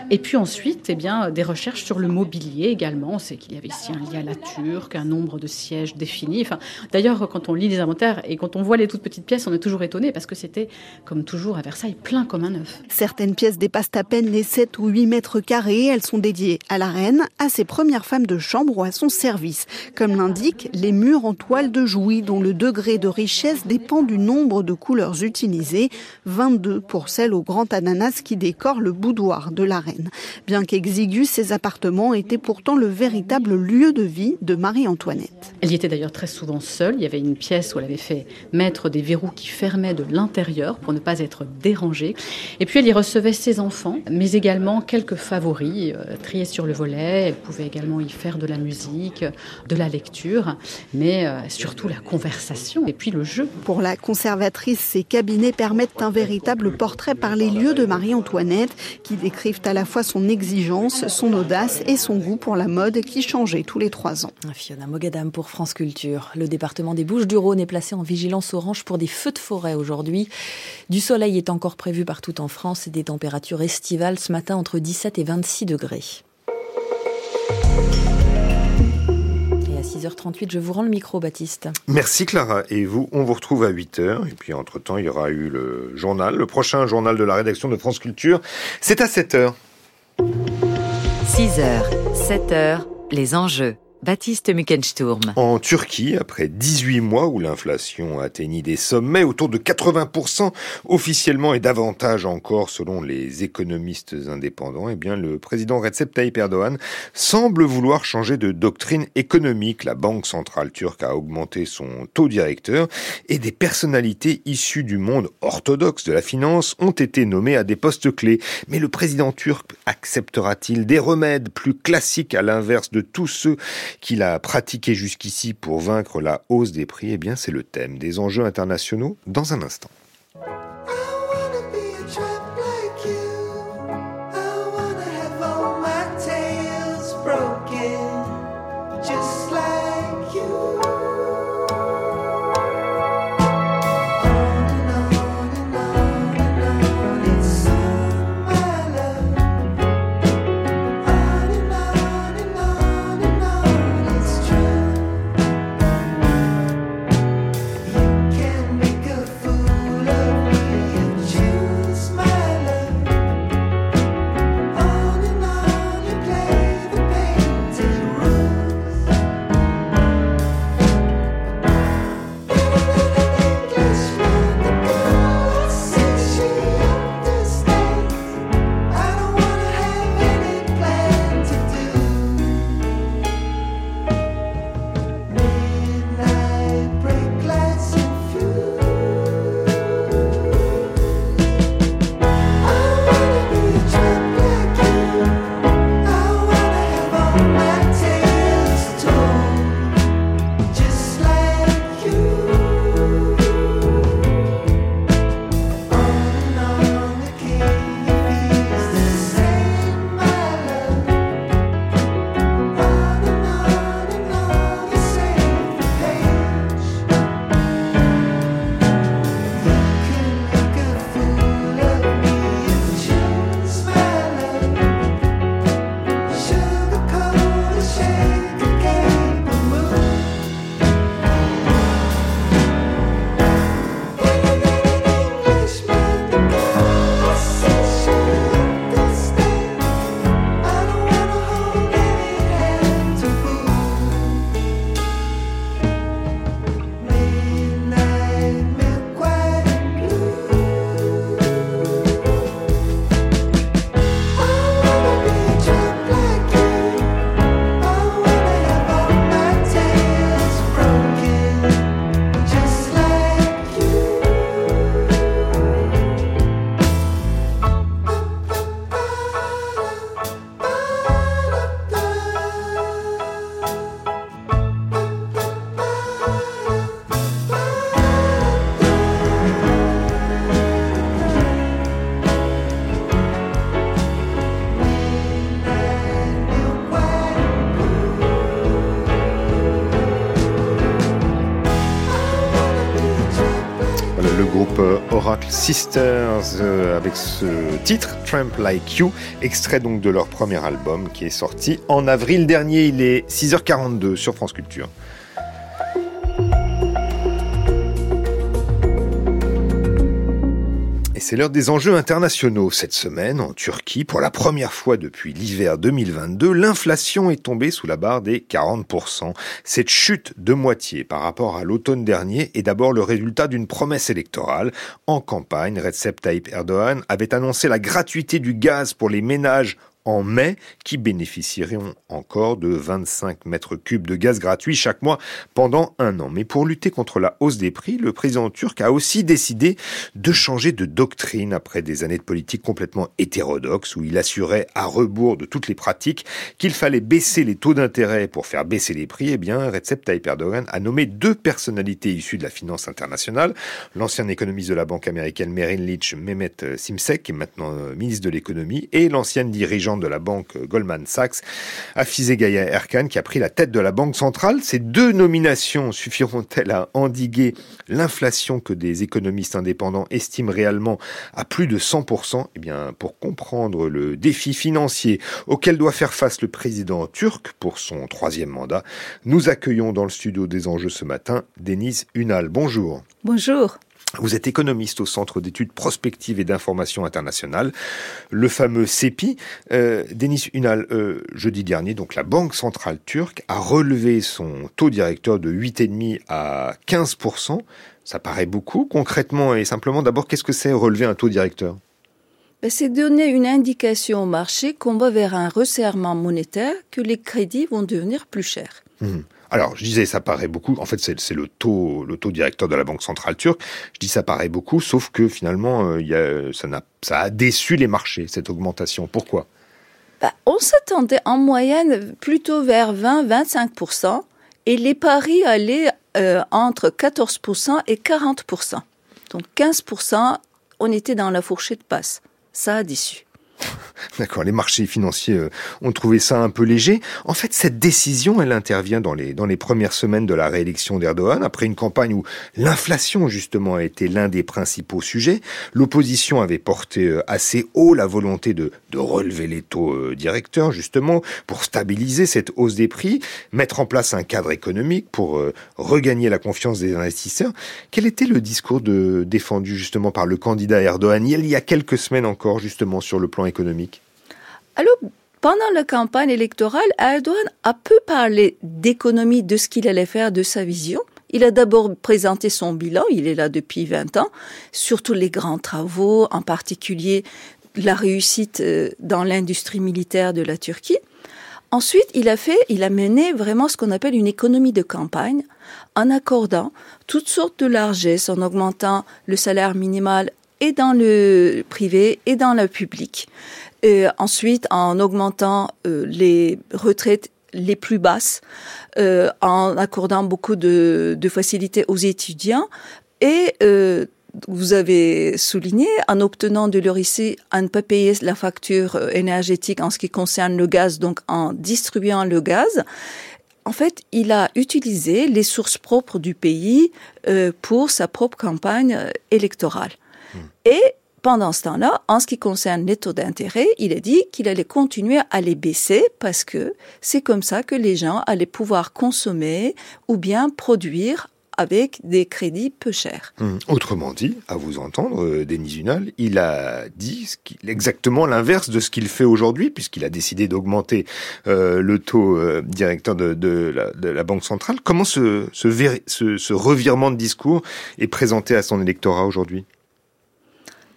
et puis ensuite eh bien, des recherches sur le mobilier également. On sait qu'il y avait ici un lit à la turque, un nombre de sièges définis. Enfin, D'ailleurs, quand on lit les inventaires et quand on voit les toutes petites pièces, on est toujours étonné parce que c'était, comme toujours à Versailles, plein comme un neuf. Certaines pièces dépassent à peine les 7 ou 8 mètres carrés. Elles sont dédiées à la reine, à ses premières femmes de chambre ou à son service. Comme l'indiquent les murs en toile de jouy, dont le degré de richesse dépend du nombre de couleurs utilisées. 22 pour celle au grand ananas qui décore le boudoir de la reine. Bien qu'exigus, ces appartements étaient pourtant le véritable lieu de vie de Marie-Antoinette. Elle y était d'ailleurs très souvent seule. Il y avait une pièce où elle avait fait mettre des verrous qui fermaient de l'intérieur pour ne pas être dérangée. Et puis elle y recevait ses enfants, mais également quelques favoris euh, triés sur le volet. Elle pouvait également y faire de la musique, de la lecture, mais euh, surtout la conversation et puis le jeu. Pour la conservatrice, ces cabinets permettent un véritable portrait par les lieux de Marie-Antoinette qui décrivent à la fois son exigence, son audace et son goût pour la mode qui changeait tous les trois ans. Fiona Mogadam pour France Culture. Le département des Bouches-du-Rhône est placé en vigilance orange pour des feux de forêt aujourd'hui. Du soleil est encore prévu partout en France et des températures estivales ce matin entre 17 et 26 degrés. Et à 6h38, je vous rends le micro, Baptiste. Merci Clara. Et vous, on vous retrouve à 8h. Et puis entre-temps, il y aura eu le journal, le prochain journal de la rédaction de France Culture. C'est à 7h. 6h, 7h, les enjeux. Baptiste Muckensturm. En Turquie, après 18 mois où l'inflation atteignit des sommets autour de 80% officiellement et davantage encore selon les économistes indépendants, eh bien le président Recep Tayyip Erdogan semble vouloir changer de doctrine économique. La banque centrale turque a augmenté son taux directeur et des personnalités issues du monde orthodoxe de la finance ont été nommées à des postes clés. Mais le président turc acceptera-t-il des remèdes plus classiques à l'inverse de tous ceux qu'il a pratiqué jusqu'ici pour vaincre la hausse des prix, eh bien c'est le thème des enjeux internationaux dans un instant. Sisters euh, avec ce titre Tramp Like You, extrait donc de leur premier album qui est sorti en avril dernier. Il est 6h42 sur France Culture. C'est l'heure des enjeux internationaux. Cette semaine, en Turquie, pour la première fois depuis l'hiver 2022, l'inflation est tombée sous la barre des 40%. Cette chute de moitié par rapport à l'automne dernier est d'abord le résultat d'une promesse électorale. En campagne, Recep Tayyip Erdogan avait annoncé la gratuité du gaz pour les ménages en mai qui bénéficieront encore de 25 mètres cubes de gaz gratuit chaque mois pendant un an. Mais pour lutter contre la hausse des prix, le président turc a aussi décidé de changer de doctrine après des années de politique complètement hétérodoxe où il assurait à rebours de toutes les pratiques qu'il fallait baisser les taux d'intérêt pour faire baisser les prix. Eh bien, Recep Tayyip Erdogan a nommé deux personnalités issues de la finance internationale, l'ancien économiste de la banque américaine Merrill Lynch, Mehmet Simsek, qui est maintenant euh, ministre de l'économie, et l'ancienne dirigeante de la banque Goldman Sachs, Afizé Gaïa Erkan, qui a pris la tête de la Banque centrale. Ces deux nominations suffiront-elles à endiguer l'inflation que des économistes indépendants estiment réellement à plus de 100% Eh bien, pour comprendre le défi financier auquel doit faire face le président turc pour son troisième mandat, nous accueillons dans le studio des enjeux ce matin Denise Unal. Bonjour. Bonjour. Vous êtes économiste au Centre d'études prospectives et d'information internationale, le fameux CEPI. Euh, Denis Unal, euh, jeudi dernier, donc la Banque centrale turque a relevé son taux directeur de 8,5 à 15%. Ça paraît beaucoup. Concrètement et simplement, d'abord, qu'est-ce que c'est relever un taux directeur? Ben, c'est donner une indication au marché qu'on va vers un resserrement monétaire, que les crédits vont devenir plus chers. Mmh. Alors, je disais, ça paraît beaucoup. En fait, c'est le taux, le taux directeur de la Banque centrale turque. Je dis, ça paraît beaucoup, sauf que finalement, euh, y a, ça a déçu les marchés, cette augmentation. Pourquoi? Bah, On s'attendait en moyenne plutôt vers 20-25%, et les paris allaient euh, entre 14% et 40%. Donc 15%, on était dans la fourchette basse. Ça a déçu. D'accord, les marchés financiers euh, ont trouvé ça un peu léger. En fait, cette décision, elle intervient dans les, dans les premières semaines de la réélection d'Erdogan, après une campagne où l'inflation, justement, a été l'un des principaux sujets. L'opposition avait porté euh, assez haut la volonté de, de relever les taux euh, directeurs, justement, pour stabiliser cette hausse des prix, mettre en place un cadre économique pour regagner la confiance des investisseurs. Quel était le discours défendu, justement, par le candidat Erdogan il y a quelques semaines encore, justement, sur le plan économique Alors, pendant la campagne électorale, Erdogan a peu parlé d'économie, de ce qu'il allait faire, de sa vision. Il a d'abord présenté son bilan, il est là depuis 20 ans, surtout les grands travaux, en particulier la réussite euh, dans l'industrie militaire de la Turquie. Ensuite, il a fait, il a mené vraiment ce qu'on appelle une économie de campagne, en accordant toutes sortes de largesses, en augmentant le salaire minimal et dans le privé et dans le public. Et ensuite, en augmentant euh, les retraites les plus basses, euh, en accordant beaucoup de, de, facilités aux étudiants et euh, vous avez souligné, en obtenant de leur ici à ne pas payer la facture euh, énergétique en ce qui concerne le gaz, donc en distribuant le gaz, en fait, il a utilisé les sources propres du pays euh, pour sa propre campagne euh, électorale. Et pendant ce temps-là, en ce qui concerne les taux d'intérêt, il a dit qu'il allait continuer à les baisser parce que c'est comme ça que les gens allaient pouvoir consommer ou bien produire avec des crédits peu chers. Hum, autrement dit, à vous entendre, euh, Denis Unal, il a dit exactement l'inverse de ce qu'il fait aujourd'hui, puisqu'il a décidé d'augmenter euh, le taux euh, directeur de, la, Banque centrale. Comment ce, ce revirement de discours est présenté à son électorat aujourd'hui?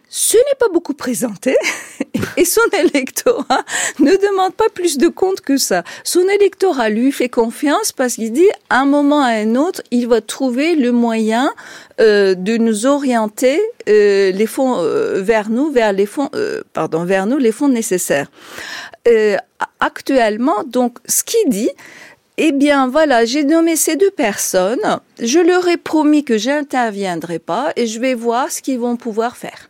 Ce n'est pas beaucoup présenté et son électorat ne demande pas plus de comptes que ça. Son électorat lui fait confiance parce qu'il dit à un moment à un autre, il va trouver le moyen euh, de nous orienter euh, les fonds euh, vers nous, vers les fonds, pardon, vers nous les fonds nécessaires. actuellement, donc, ce qu'il dit, eh bien, voilà, j'ai nommé ces deux personnes. Je leur ai promis que j'interviendrai pas et je vais voir ce qu'ils vont pouvoir faire.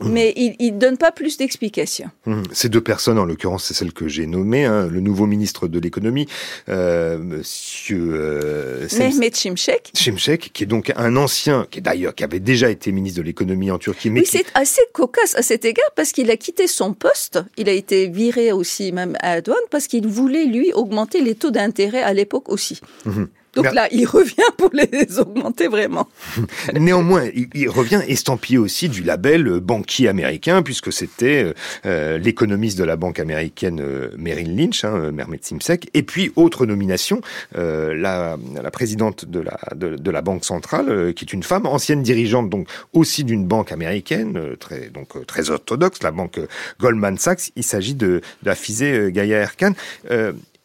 Mais il ne donne pas plus d'explications. Hum, Ces deux personnes, en l'occurrence, c'est celle que j'ai nommée, hein, le nouveau ministre de l'économie, euh, Monsieur euh, Mehmet Şimşek. Şimşek, qui est donc un ancien, qui d'ailleurs qui avait déjà été ministre de l'économie en Turquie, mais Oui, qui, c'est assez cocasse à cet égard parce qu'il a quitté son poste. Il a été viré aussi même à Erdogan parce qu'il voulait lui augmenter les taux d'intérêt à l'époque aussi. Mhm. Donc là, il revient pour les augmenter vraiment. Néanmoins, il, il revient estampillé aussi du label euh, banquier américain, puisque c'était euh, euh, l'économiste de la banque américaine euh, Merrill Lynch, hein, Simsek, et puis autre nomination, euh, la, la présidente de la, de, de la banque centrale, qui est une femme, ancienne dirigeante donc aussi d'une banque américaine, très donc très orthodoxe, la banque Goldman Sachs. Il s'agit de, de la Gaïa Erkan.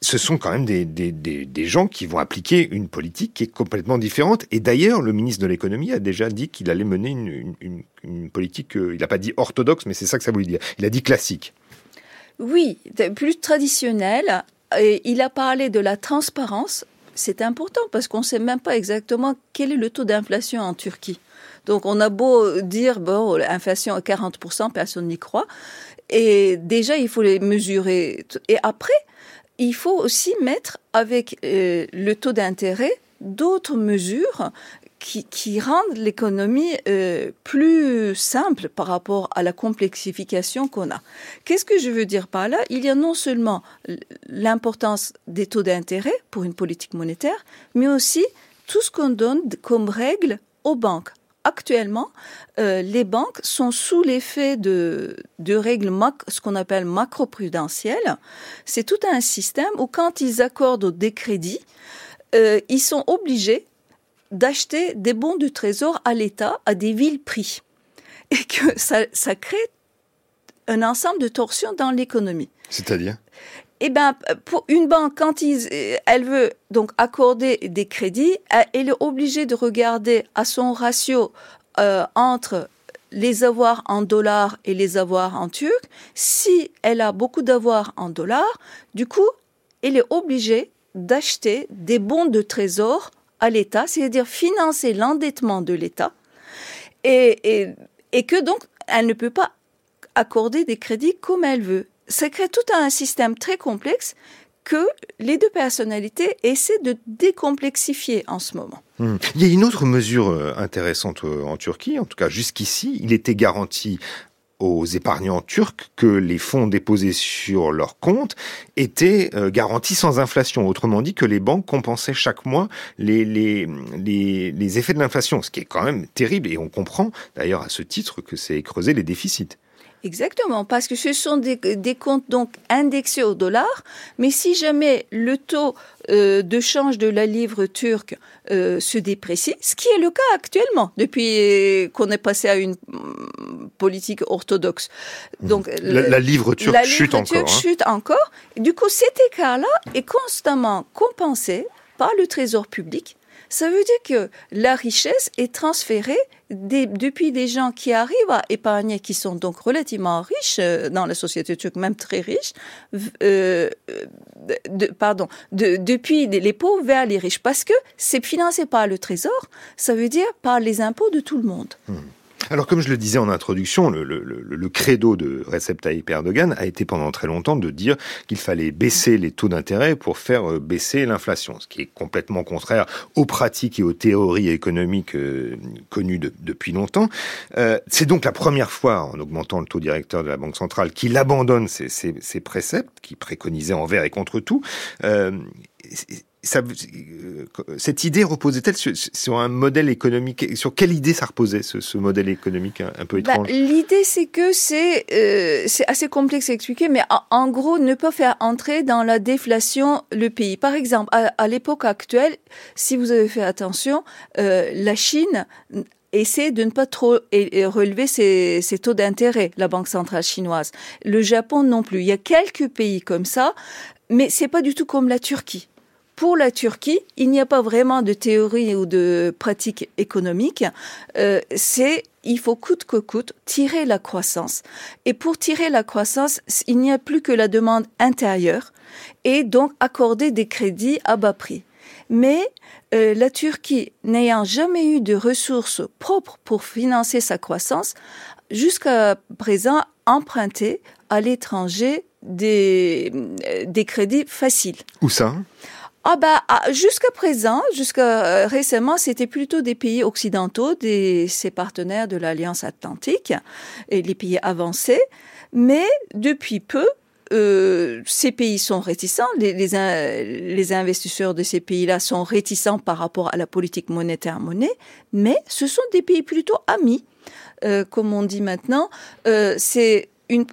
Ce sont quand même des, gens qui vont appliquer une politique qui est complètement différente. Et d'ailleurs, le ministre de l'économie a déjà dit qu'il allait mener une, politique, euh, il n'a pas dit orthodoxe, mais c'est ça que ça voulait dire. Il a dit classique. Oui, plus traditionnel. Et il a parlé de la transparence. C'est important parce qu'on ne sait même pas exactement quel est le taux d'inflation en Turquie. Donc on a beau dire, bon, l'inflation à 40%, personne n'y croit. Et déjà, il faut les mesurer. Et après, il faut aussi mettre avec euh, le taux d'intérêt d'autres mesures qui, qui rendent l'économie euh, plus simple par rapport à la complexification qu'on a. Qu'est-ce que je veux dire par là? Il y a non seulement l'importance des taux d'intérêt pour une politique monétaire, mais aussi tout ce qu'on donne comme règle aux banques. Actuellement, euh, les banques sont sous l'effet de, règles ce qu'on appelle macroprudentielles. C'est tout un système où quand ils accordent des crédits, euh, ils sont obligés d'acheter des bons du trésor à l'État à des villes prix. Et que ça crée un ensemble de torsions dans l'économie. C'est-à-dire? Eh ben, pour une banque, quand ils, elle veut donc accorder des crédits, elle est obligée de regarder à son ratio euh, entre les avoirs en dollars et les avoirs en turc. Si elle a beaucoup d'avoirs en dollars, du coup, elle est obligée d'acheter des bons de trésor à l'État, c'est-à-dire financer l'endettement de l'État, et que donc elle ne peut pas accorder des crédits comme elle veut. Ça crée tout un système très complexe que les deux personnalités essaient de décomplexifier en ce moment. Hmm. Il y a une autre mesure euh, intéressante euh, en Turquie, en tout cas jusqu'ici, il était garanti aux épargnants turcs que les fonds déposés sur leur compte étaient euh, garantis sans inflation. Autrement dit, que les banques compensaient chaque mois les, effets de l'inflation, ce qui est quand même terrible. Et on comprend d'ailleurs à ce titre que c'est creuser les déficits. Exactement, parce que ce sont des, des comptes donc indexés au dollar, mais si jamais le taux euh, de change de la livre turque euh, se déprécie, ce qui est le cas actuellement depuis qu'on est passé à une mm, politique orthodoxe. Donc La, la livre turque la chute livre encore. turque hein. chute encore. Du coup, cet écart-là est constamment compensé par le trésor public. Ça veut dire que la richesse est transférée depuis des gens qui arrivent à épargner, qui sont donc relativement riches euh, dans la société turque, même très riches, euh, de- pardon, de- depuis les pauvres vers les riches, parce que c'est financé par le trésor, ça veut dire par les impôts de tout le monde. Alors, comme je le disais en introduction, le, credo de Recep Tayyip Erdogan a été pendant très longtemps de dire qu'il fallait baisser les taux d'intérêt pour faire euh, baisser l'inflation, ce qui est complètement contraire aux pratiques et aux théories économiques euh, connues de- depuis longtemps. Euh, C'est donc la première fois, en augmentant le taux directeur de la Banque centrale, qu'il abandonne ces, préceptes qui préconisaient envers et contre tout. Euh, ça, euh, cette idée reposait-elle sur, sur un modèle économique? Sur quelle idée ça reposait, ce, ce modèle économique un, un peu Bah, étrange? L'idée, c'est que c'est euh, c'est assez complexe à expliquer, mais en, en gros, ne pas faire entrer dans la déflation le pays. Par exemple, à, à l'époque actuelle, si vous avez fait attention, euh, la Chine essaie de ne pas trop relever ses, ses taux d'intérêt, la Banque centrale chinoise. Le Japon non plus. Il y a quelques pays comme ça, mais c'est pas du tout comme la Turquie. Pour la Turquie, il n'y a pas vraiment de théorie ou de pratique économique. Euh, c'est il faut coûte que coûte tirer la croissance. Et pour tirer la croissance, il n'y a plus que la demande intérieure et donc accorder des crédits à bas prix. Mais euh, la Turquie, n'ayant jamais eu de ressources propres pour financer sa croissance, jusqu'à présent emprunté à l'étranger des, des crédits faciles. Où ça? Ah bah ah, jusqu'à présent, jusqu'à euh, récemment, c'était plutôt des pays occidentaux, des ses partenaires de l'Alliance Atlantique et les pays avancés. Mais depuis peu, euh, ces pays sont réticents, les, les, les investisseurs de ces pays-là sont réticents par rapport à la politique monétaire monnaie, mais ce sont des pays plutôt amis, euh, comme on dit maintenant. Euh, c'est une,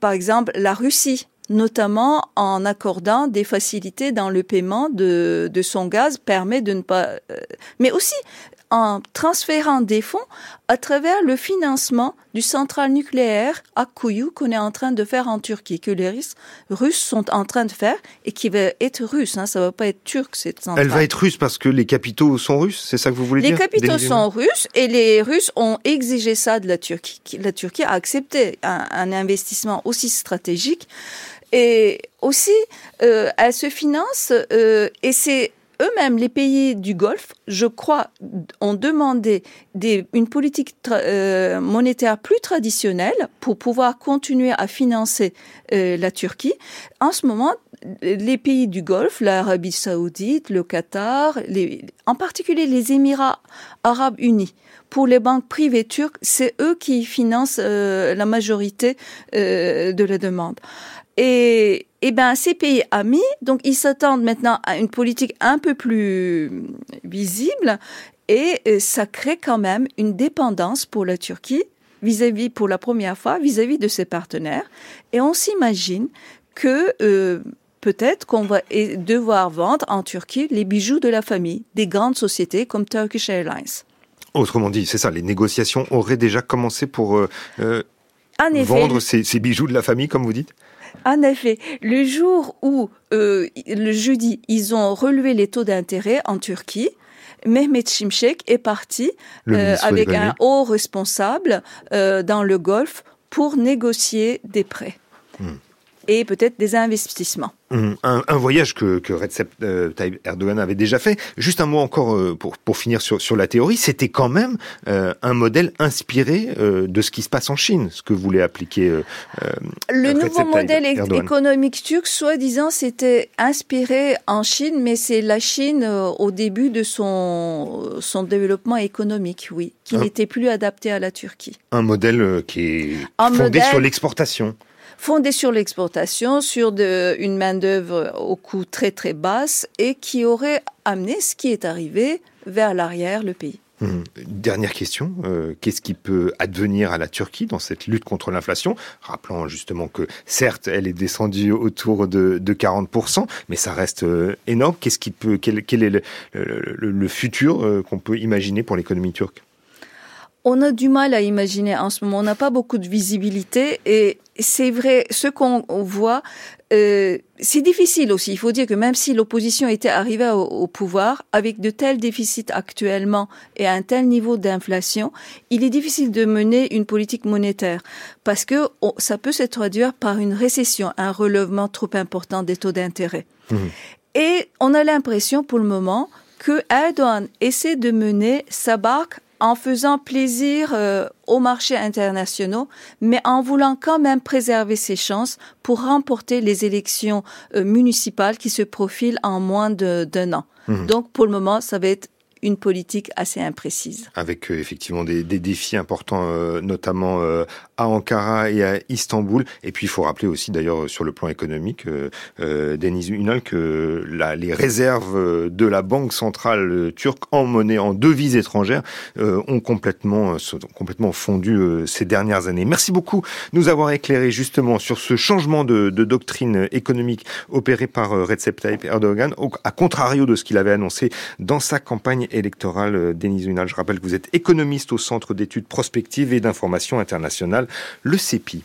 par exemple, la Russie notamment en accordant des facilités dans le paiement de, de son gaz, permet de ne pas... Euh, mais aussi en transférant des fonds à travers le financement du central nucléaire à Kouyou qu'on est en train de faire en Turquie, que les Russes sont en train de faire et qui va être russe. Hein, ça va pas être turc cette centrale. Elle va être russe parce que les capitaux sont russes, c'est ça que vous voulez les dire Les capitaux sont russes et les Russes ont exigé ça de la Turquie. La Turquie a accepté un, un investissement aussi stratégique et aussi, euh, elle se finance euh, et c'est eux-mêmes, les pays du Golfe, je crois, ont demandé des, une politique euh, monétaire plus traditionnelle pour pouvoir continuer à financer euh, la Turquie. En ce moment, les pays du Golfe, l'Arabie saoudite, le Qatar, les, en particulier les Émirats arabes unis, pour les banques privées turques, c'est eux qui financent euh, la majorité euh, de la demande. Et, et ben ces pays amis, donc ils s'attendent maintenant à une politique un peu plus visible et euh, ça crée quand même une dépendance pour la Turquie vis-à-vis pour la première fois vis-à-vis de ses partenaires. Et on s'imagine que euh, peut-être qu'on va devoir vendre en Turquie les bijoux de la famille des grandes sociétés comme Turkish Airlines. Autrement dit, c'est ça, les négociations auraient déjà commencé pour euh, euh, vendre ces, ces bijoux de la famille, comme vous dites? En effet, le jour où, euh, le jeudi, ils ont relevé les taux d'intérêt en Turquie, Mehmet Şimşek est parti euh, avec un haut responsable euh, dans le Golfe pour négocier des prêts. Hmm et peut-être des investissements. Un, un, voyage que, que Recep euh, Tayyip Erdogan avait déjà fait. Juste un mot encore euh, pour, pour finir sur, sur la théorie. C'était quand même euh, un modèle inspiré de ce qui se passe en Chine, ce que voulait appliquer Le nouveau modèle économique turc, soi-disant, c'était inspiré en Chine, mais c'est la Chine au début de son, son développement économique, oui, qui n'était plus adapté à la Turquie. Un modèle qui est un fondé modèle... sur l'exportation fondé sur l'exportation, sur une main-d'œuvre au coût très très basse et qui aurait amené ce qui est arrivé vers l'arrière le pays. Hum. Dernière question, euh, qu'est-ce qui peut advenir à la Turquie dans cette lutte contre l'inflation? Rappelant justement que certes, elle est descendue autour de, de 40%, mais ça reste euh, énorme. Qu'est-ce qui peut, quel, est le futur euh, qu'on peut imaginer pour l'économie turque? On a du mal à imaginer en ce moment. On n'a pas beaucoup de visibilité et c'est vrai, ce qu'on voit, euh, c'est difficile aussi. Il faut dire que même si l'opposition était arrivée au, au, pouvoir, avec de tels déficits actuellement et un tel niveau d'inflation, il est difficile de mener une politique monétaire parce que on, ça peut se traduire par une récession, un relèvement trop important des taux d'intérêt. Mmh. Et on a l'impression pour le moment que Erdogan essaie de mener sa barque en faisant plaisir euh, aux marchés internationaux, mais en voulant quand même préserver ses chances pour remporter les élections euh, municipales qui se profilent en moins d'un an. Mmh. Donc pour le moment, ça va être une politique assez imprécise. Avec euh, effectivement des, des, défis importants, euh, notamment euh, à Ankara et à Istanbul. Et puis il faut rappeler aussi d'ailleurs sur le plan économique, euh, euh Denis Ünal, que la, les réserves de la Banque centrale turque en monnaie, en devises étrangères, ont complètement, sont complètement fondu ces dernières années. Merci beaucoup de nous avoir éclairé justement sur ce changement de, de doctrine économique opéré par Recep Tayyip Erdogan, à contrario de ce qu'il avait annoncé dans sa campagne électorale, euh, Denis Unal. Je rappelle que vous êtes économiste au Centre d'études prospectives et d'information internationale, le CEPI.